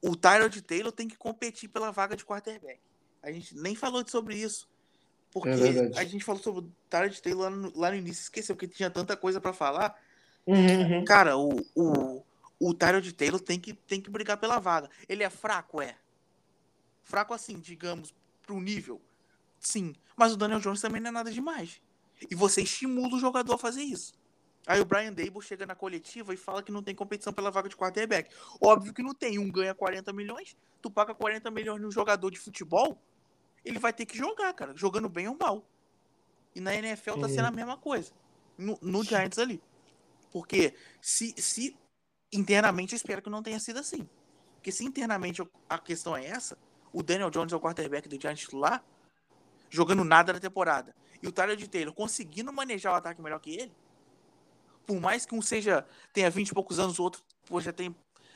o Tyrod Taylor tem que competir pela vaga de quarterback. A gente nem falou sobre isso. Porque É a gente falou sobre o Tyrod Taylor lá no, lá no início, esqueceu, porque tinha tanta coisa pra falar. Uhum, uhum. Cara, o, o, o Tyrod Taylor tem que, tem que brigar pela vaga. Ele é fraco, é. Fraco assim, digamos, pro nível. Sim. Mas o Daniel Jones também não é nada demais. E você estimula o jogador a fazer isso. Aí o Brian Dable chega na coletiva e fala que não tem competição pela vaga de quarterback. Óbvio que não tem. Um ganha 40 milhões, tu paga 40 milhões num jogador de futebol, ele vai ter que jogar, cara, jogando bem ou mal. E na NFL tá sendo a mesma coisa. No, no Giants ali. Porque se, se internamente eu espero que não tenha sido assim. Porque se internamente a questão é essa, o Daniel Jones é o quarterback do Giants lá, jogando nada na temporada. E o Tyler de Taylor conseguindo manejar o ataque melhor que ele, por mais que um seja tenha 20 e poucos anos, o outro pô, já tem,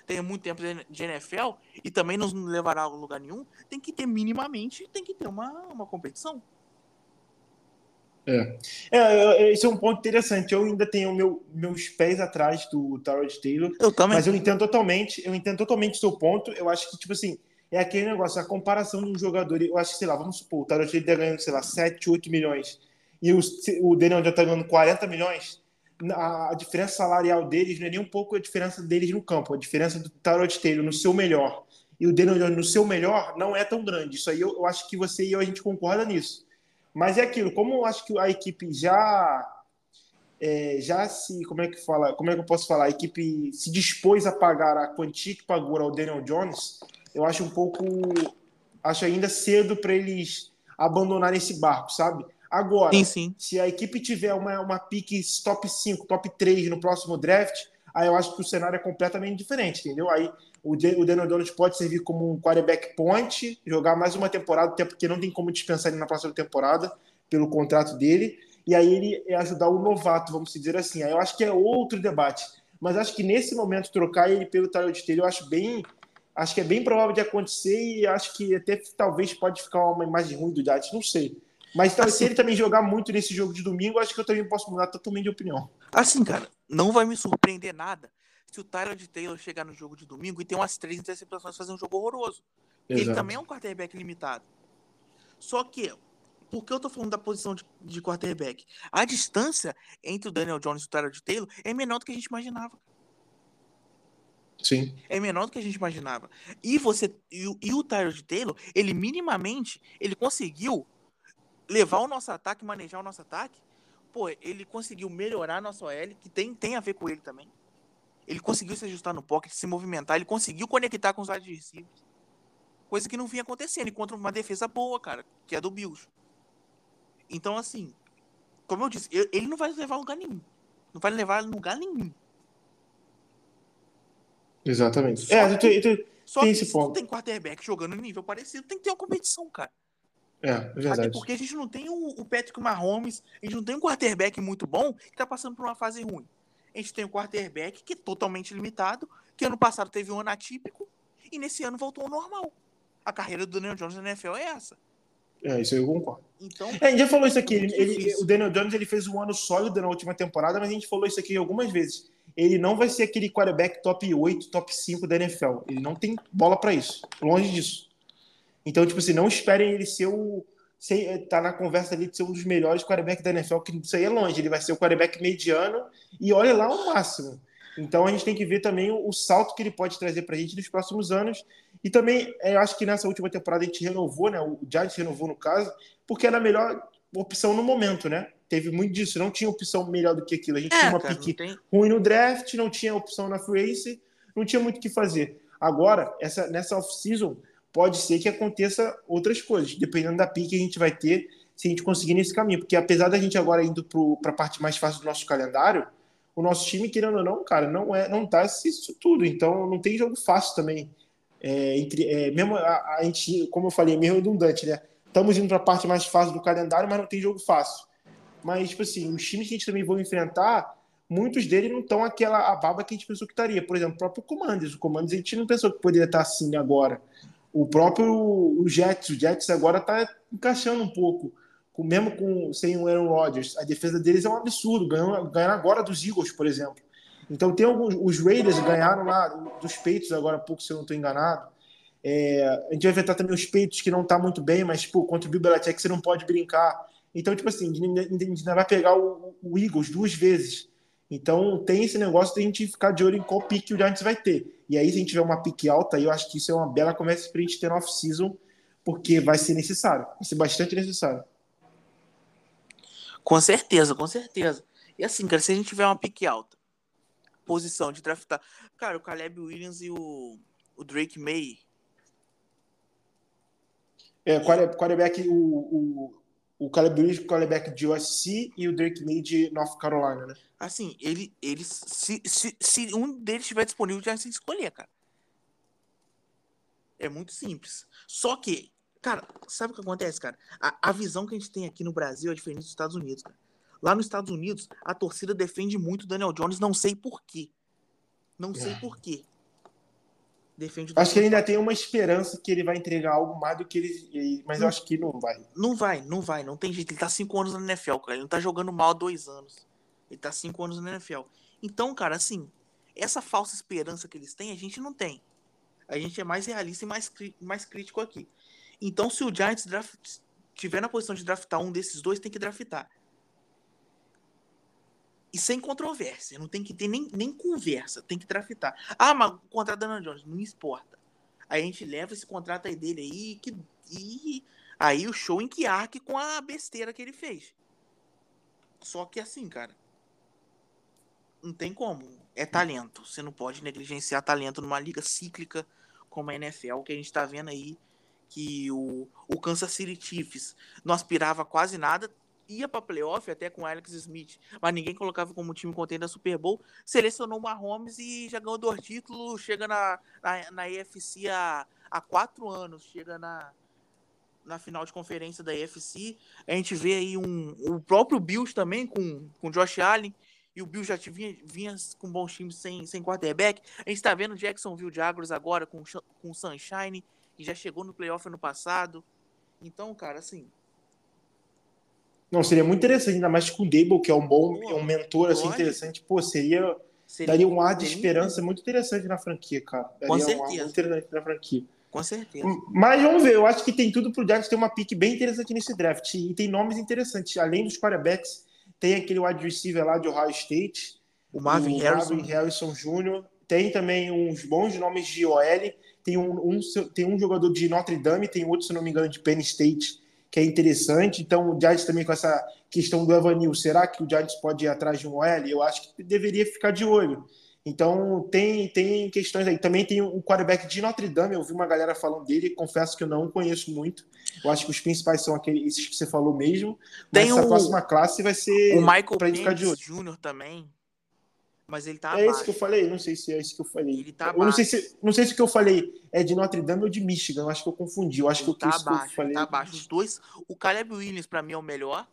tenha muito tempo de NFL e também não levará a lugar nenhum, tem que ter minimamente, tem que ter uma, uma competição. É, é, esse é um ponto interessante. Eu ainda tenho meu, meus pés atrás do Tyrod Taylor, Eu também. mas eu entendo totalmente, eu entendo totalmente o seu ponto. Eu acho que, tipo assim, é aquele negócio, a comparação de um jogador, eu acho que, sei lá, vamos supor, o Tyrod Taylor tá ganhando, sei lá, 7, 8 milhões, e o, o Daniel já tá ganhando 40 milhões, a, diferença salarial deles não é nem um pouco a diferença deles no campo, a diferença do Tyrod Taylor no seu melhor e o Daniel Jones no seu melhor não é tão grande. Isso aí eu, eu acho que você e eu a gente concorda nisso. Mas é aquilo, como eu acho que a equipe já é, já se, como é que fala, como é que eu posso falar, a equipe se dispôs a pagar a quantia que pagou ao Daniel Jones, eu acho um pouco, acho ainda cedo para eles abandonarem esse barco, sabe? Agora, Sim, sim. se a equipe tiver uma, uma pique top 5, top 3 no próximo draft, aí eu acho que o cenário é completamente diferente, entendeu? Aí o, o Daniel Jones pode servir como um quarterback point, jogar mais uma temporada, até porque não tem como dispensar ele na próxima temporada, pelo contrato dele, e aí ele é ajudar o novato, vamos dizer assim. Aí eu acho que é outro debate. Mas acho que nesse momento trocar ele pelo Tyrod Taylor, eu acho bem. Acho que é bem provável de acontecer e acho que até talvez pode ficar uma imagem ruim do Giants, não sei. Mas então, se Assim- ele também jogar muito nesse jogo de domingo, acho que eu também posso mudar totalmente de opinião. Assim, cara, não vai me surpreender nada se o Tyler de Taylor chegar no jogo de domingo e ter umas três interceptações fazer um jogo horroroso. Ele Exato. também é um quarterback limitado. Só que, por que eu tô falando da posição de, de quarterback? A distância entre o Daniel Jones e o Tyler de Taylor é menor do que a gente imaginava. Sim. É menor do que a gente imaginava. E você e, o- e o Tyrod Taylor, ele minimamente, ele conseguiu levar o nosso ataque, manejar o nosso ataque. Pô, ele conseguiu melhorar a nossa OL, que tem, tem a ver com ele também. Ele conseguiu se ajustar no pocket, se movimentar, ele conseguiu conectar com os receivers. Coisa que não vinha acontecendo contra uma defesa boa, cara, que é do Bills. Então, assim, como eu disse, ele não vai levar a lugar nenhum. Não vai levar a lugar nenhum. Exatamente. Só É, tu, tu, Só Tem que esse se ponto. tem quarterback jogando em nível parecido, tem que ter uma competição, cara. É, é Até verdade. porque a gente não tem o, o Patrick Mahomes, a gente não tem um quarterback muito bom que tá passando por uma fase ruim. A gente tem um quarterback que é totalmente limitado, que ano passado teve um ano atípico e nesse ano voltou ao normal. A carreira do Daniel Jones na NFL é essa. É, isso eu concordo. Então, É, a gente já falou isso aqui. É Ele, ele- o Daniel Jones ele fez um ano sólido na última temporada, mas a gente falou isso aqui algumas vezes. Ele não vai ser aquele quarterback top 8, top 5 da NFL. Ele não tem bola para isso. Longe disso. Então, tipo assim, não esperem ele ser o. Ser, tá na conversa ali de ser um dos melhores quarterbacks da NFL, que isso aí é longe. Ele vai ser o quarterback mediano e olha lá o máximo. Então a gente tem que ver também o, o salto que ele pode trazer pra gente nos próximos anos. E também, é, eu acho que nessa última temporada a gente renovou, né? O Giants renovou no caso, porque era a melhor opção no momento, né? Teve muito disso, não tinha opção melhor do que aquilo. A gente tinha é, uma cara, pique tem. ruim no draft, não tinha opção na free agency, não tinha muito o que fazer. Agora, essa, nessa off-season, pode ser que aconteça outras coisas, dependendo da pique que a gente vai ter, se a gente conseguir nesse caminho. Porque apesar da gente agora indo para a parte mais fácil do nosso calendário, o nosso time, querendo ou não, cara, não é, não tá isso tudo. Então, não tem jogo fácil também. É, entre, é, mesmo a, a gente, como eu falei, é meio redundante, né? Estamos indo para a parte mais fácil do calendário, mas não tem jogo fácil. Mas, tipo assim, os times que a gente também vai enfrentar, muitos deles não estão aquela a baba que a gente pensou que estaria. Por exemplo, o próprio Commanders. O Commanders a gente não pensou que poderia estar assim agora. O próprio o Jets. O Jets agora está encaixando um pouco. Com, mesmo com, sem o Aaron Rodgers. A defesa deles é um absurdo. Ganhando, ganhando agora dos Eagles, por exemplo. Então tem alguns. Os Raiders ganharam lá dos peitos agora há pouco, se eu não estou enganado. É, a gente vai enfrentar também os peitos que não tá muito bem, mas pô, contra o Bill Belichick você não pode brincar. Então, tipo assim, ainda vai pegar o, o Eagles duas vezes. Então, tem esse negócio de a gente ficar de olho em qual pique o Giants vai ter. E aí, se a gente tiver uma pique alta, aí eu acho que isso é uma bela conversa pra gente ter no off-season, porque vai ser necessário. Vai ser bastante necessário. Com certeza, com certeza. E assim, cara, se a gente tiver uma pique alta, posição de draftar. Cara, o Caleb Williams e o, o Drake May. É, quarter- quarterback, o, o, o Caleb Williams, quarterback de USC e o Drake May de North Carolina, né? Assim, ele, eles. Se, se, se um deles estiver disponível, já que escolher, cara. É muito simples. Só que, cara, sabe o que acontece, cara? A, a visão que a gente tem aqui no Brasil é diferente dos Estados Unidos, cara. Lá nos Estados Unidos, a torcida defende muito o Daniel Jones, não sei por quê. Não sei É. por quê. Defende Acho que ele ainda tem uma esperança que ele vai entregar algo mais do que ele. Mas eu acho que não vai. Não vai, não vai, não tem jeito. Ele tá cinco anos na NFL, cara. Ele não tá jogando mal há dois anos. Ele tá cinco anos na NFL. Então, cara, assim, essa falsa esperança que eles têm, a gente não tem. A gente é mais realista e mais, mais crítico aqui. Então, se o Giants draft, tiver na posição de draftar um desses dois, tem que draftar. E sem controvérsia. Não tem que ter nem, nem conversa. Tem que draftar. Ah, mas o contrato da Daniel Jones, não importa. Aí a gente leva esse contrato aí dele aí que, e aí o show em que arque com a besteira que ele fez. Só que assim, cara. Não tem como. É talento. Você não pode negligenciar talento numa liga cíclica como a NFL, que a gente tá vendo aí que o, o Kansas City Chiefs não aspirava quase nada, ia pra playoff até com Alex Smith, mas ninguém colocava como time contender da Super Bowl, selecionou Mahomes e já ganhou dois títulos, chega na, na, na EFC há, há quatro anos, chega na, na final de conferência da EFC. A gente vê aí um, o próprio Bills também com, com Josh Allen. E o Bills já vinha, vinha com bons times sem, sem quarterback. A gente tá vendo Jacksonville Jaguars agora com, com Sunshine, que já chegou no playoff ano passado. Então, cara, assim, Não, seria muito interessante, ainda mais com o Dable, que é um bom, é um mentor assim, interessante. Pô, seria. seria, Daria um ar de esperança muito interessante na franquia, cara. Daria Com um ar certeza. muito interessante na franquia. Com certeza. Mas vamos ver, eu acho que tem tudo pro Giants ter uma pique bem interessante nesse draft. E tem nomes interessantes. Além dos quarterbacks, tem aquele wide receiver lá de Ohio State. O Marvin o Harrison. Marvin Harrison Jr. Tem também uns bons nomes de OL. Tem um, um- tem um jogador de Notre Dame, tem outro, se não me engano, de Penn State, que é interessante. Então, o Giants também com essa questão do Evanil, será que o Giants pode ir atrás de um OL? Eu acho que deveria ficar de olho. Então, tem, tem questões aí. Também tem o quarterback de Notre Dame, eu vi uma galera falando dele, confesso que eu não conheço muito. Eu acho que os principais são aqueles que você falou mesmo. Mas Tem essa o- próxima classe vai ser O Michael Penix. Jr. também. Mas ele tá É abaixo. isso que eu falei? Não sei se é isso que eu falei. Ele tá eu não sei, abaixo. se, não sei se o que eu falei é de Notre Dame ou de Michigan. Eu acho que eu confundi. Eu acho que Ele o tá isso que eu abaixo, falei. tá abaixo. Os dois. O Caleb Williams, pra mim, é o melhor.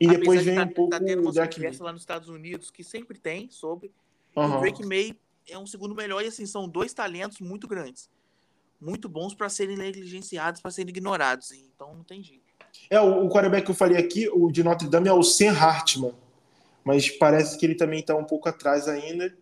E depois de vem tá, um pouco tá tendo uma conversa lá nos Estados Unidos, que sempre tem sobre. Aham. o Drake May é um segundo melhor, e assim, são dois talentos muito grandes. Muito bons pra serem negligenciados, pra serem ignorados. Então não tem jeito. É, o, o quarterback que eu falei aqui, o de Notre Dame, é o Sam Hartman. Mas parece que ele também está um pouco atrás ainda.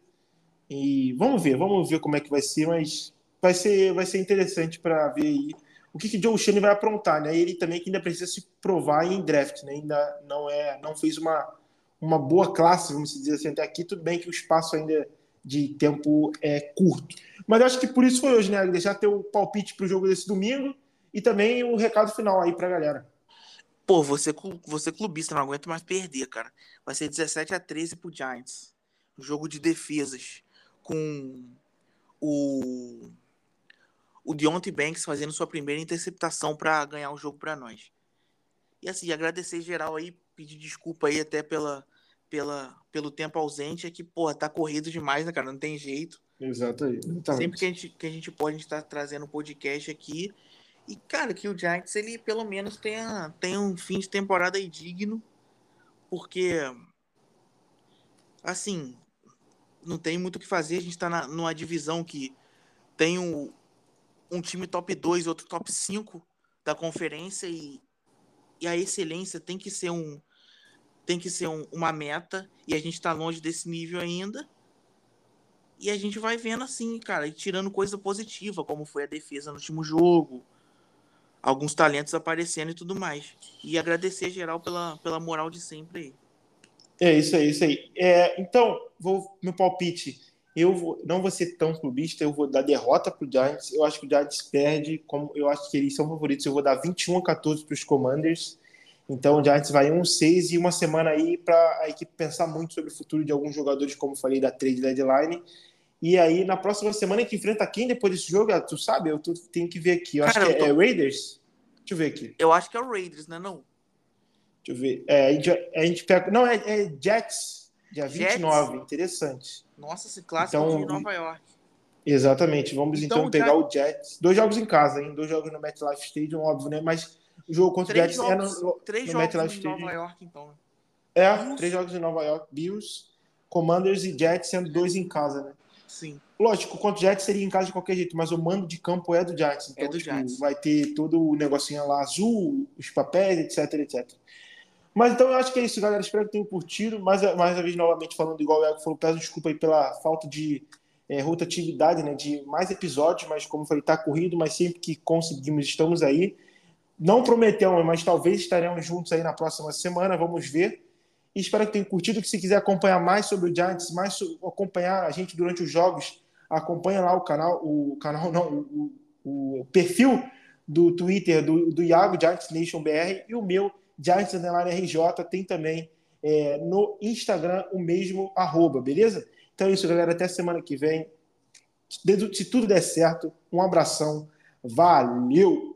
E vamos ver, vamos ver como é que vai ser, mas vai ser, vai ser interessante para ver aí o que, que Joe Shane vai aprontar, né? Ele também que ainda precisa se provar em draft, né? Ainda não é, não fez uma, uma boa classe, vamos dizer assim, até aqui. Tudo bem que o espaço ainda de tempo é curto. Mas acho que por isso foi hoje, né? Deixar teu palpite para o jogo desse domingo e também o recado final aí para a galera. Pô, você, você clubista, não aguento mais perder, cara. Vai ser 17 a 13 pro Giants. Jogo de defesas. Com o. O Deontay Banks fazendo sua primeira interceptação pra ganhar o jogo pra nós. E assim, agradecer geral aí, pedir desculpa aí até pela, pela, pelo tempo ausente. É que, porra, tá corrido demais, né, cara? Não tem jeito. Exato aí. Sempre que a gente, que a gente pode, a gente tá trazendo um podcast aqui. E, cara, que o Giants, ele pelo menos tenha, tenha um fim de temporada aí digno. Porque, assim, não tem muito o que fazer. A gente tá na, numa divisão que tem um, um time top 2 outro top 5 da conferência. E, e a excelência tem que ser um tem que ser um- uma meta. E a gente tá longe desse nível ainda. E a gente vai vendo assim, cara, e tirando coisa positiva, como foi a defesa no último jogo, alguns talentos aparecendo e tudo mais. E agradecer geral pela, pela moral de sempre aí. É isso aí, isso aí. É, então, vou meu palpite. Eu vou- não vou ser tão clubista, eu vou dar derrota pro Giants. Eu acho que o Giants perde, como eu acho que eles são favoritos. Eu vou dar 21 a 14 para os Commanders. Então o Giants vai 1-6 e uma semana aí para a equipe pensar muito sobre o futuro de alguns jogadores, como falei, da trade deadline. E aí, na próxima semana, a gente enfrenta quem depois desse jogo? Ah, Tu sabe? Eu tenho que ver aqui. Eu acho Cara, que eu tô- é, é Raiders? Deixa eu ver aqui. Eu acho que é o Raiders, né? Não. Deixa eu ver. É, a, gente, a gente pega. Não, é, é Jets, dia Jets? 29. Interessante. Nossa, esse clássico Então, de Nova York. Exatamente. Vamos então, Então, pegar já- o Jets. Dois jogos em casa, hein? Dois jogos no MetLife Stadium, óbvio, né? Mas o jogo contra o Três Jets é jogos, no, três no jogos MetLife em Stadium. Nova York, então. né? É, Bills. três jogos em Nova York. Bills, Commanders e Jets, sendo dois em casa, né? Sim. Lógico, contra o Jets seria em casa de qualquer jeito, mas o mando de campo é do Giants. Então, É do tipo, Giants. vai ter todo o negocinho lá azul, os papéis, etc, etc. Mas então eu acho que é isso, galera. Espero que tenham curtido. Mais, mais uma vez, novamente, falando igual o Iago falou, peço desculpa aí pela falta de é, rotatividade, né? De mais episódios, mas como falei, tá corrido, mas sempre que conseguimos, estamos aí. Não prometemos, mas talvez estaremos juntos aí na próxima semana, vamos ver. E espero que tenham curtido. Que se quiser acompanhar mais sobre o Giants, mais acompanhar a gente durante os jogos, acompanha lá o canal, o canal não, o, o- o perfil do Twitter do, do Iago, Giants Nation BR, e o meu, Giants RJ, tem também é, no Instagram o mesmo arroba, beleza? Então é isso, galera. Até semana que vem. Se tudo der certo, um abração. Valeu!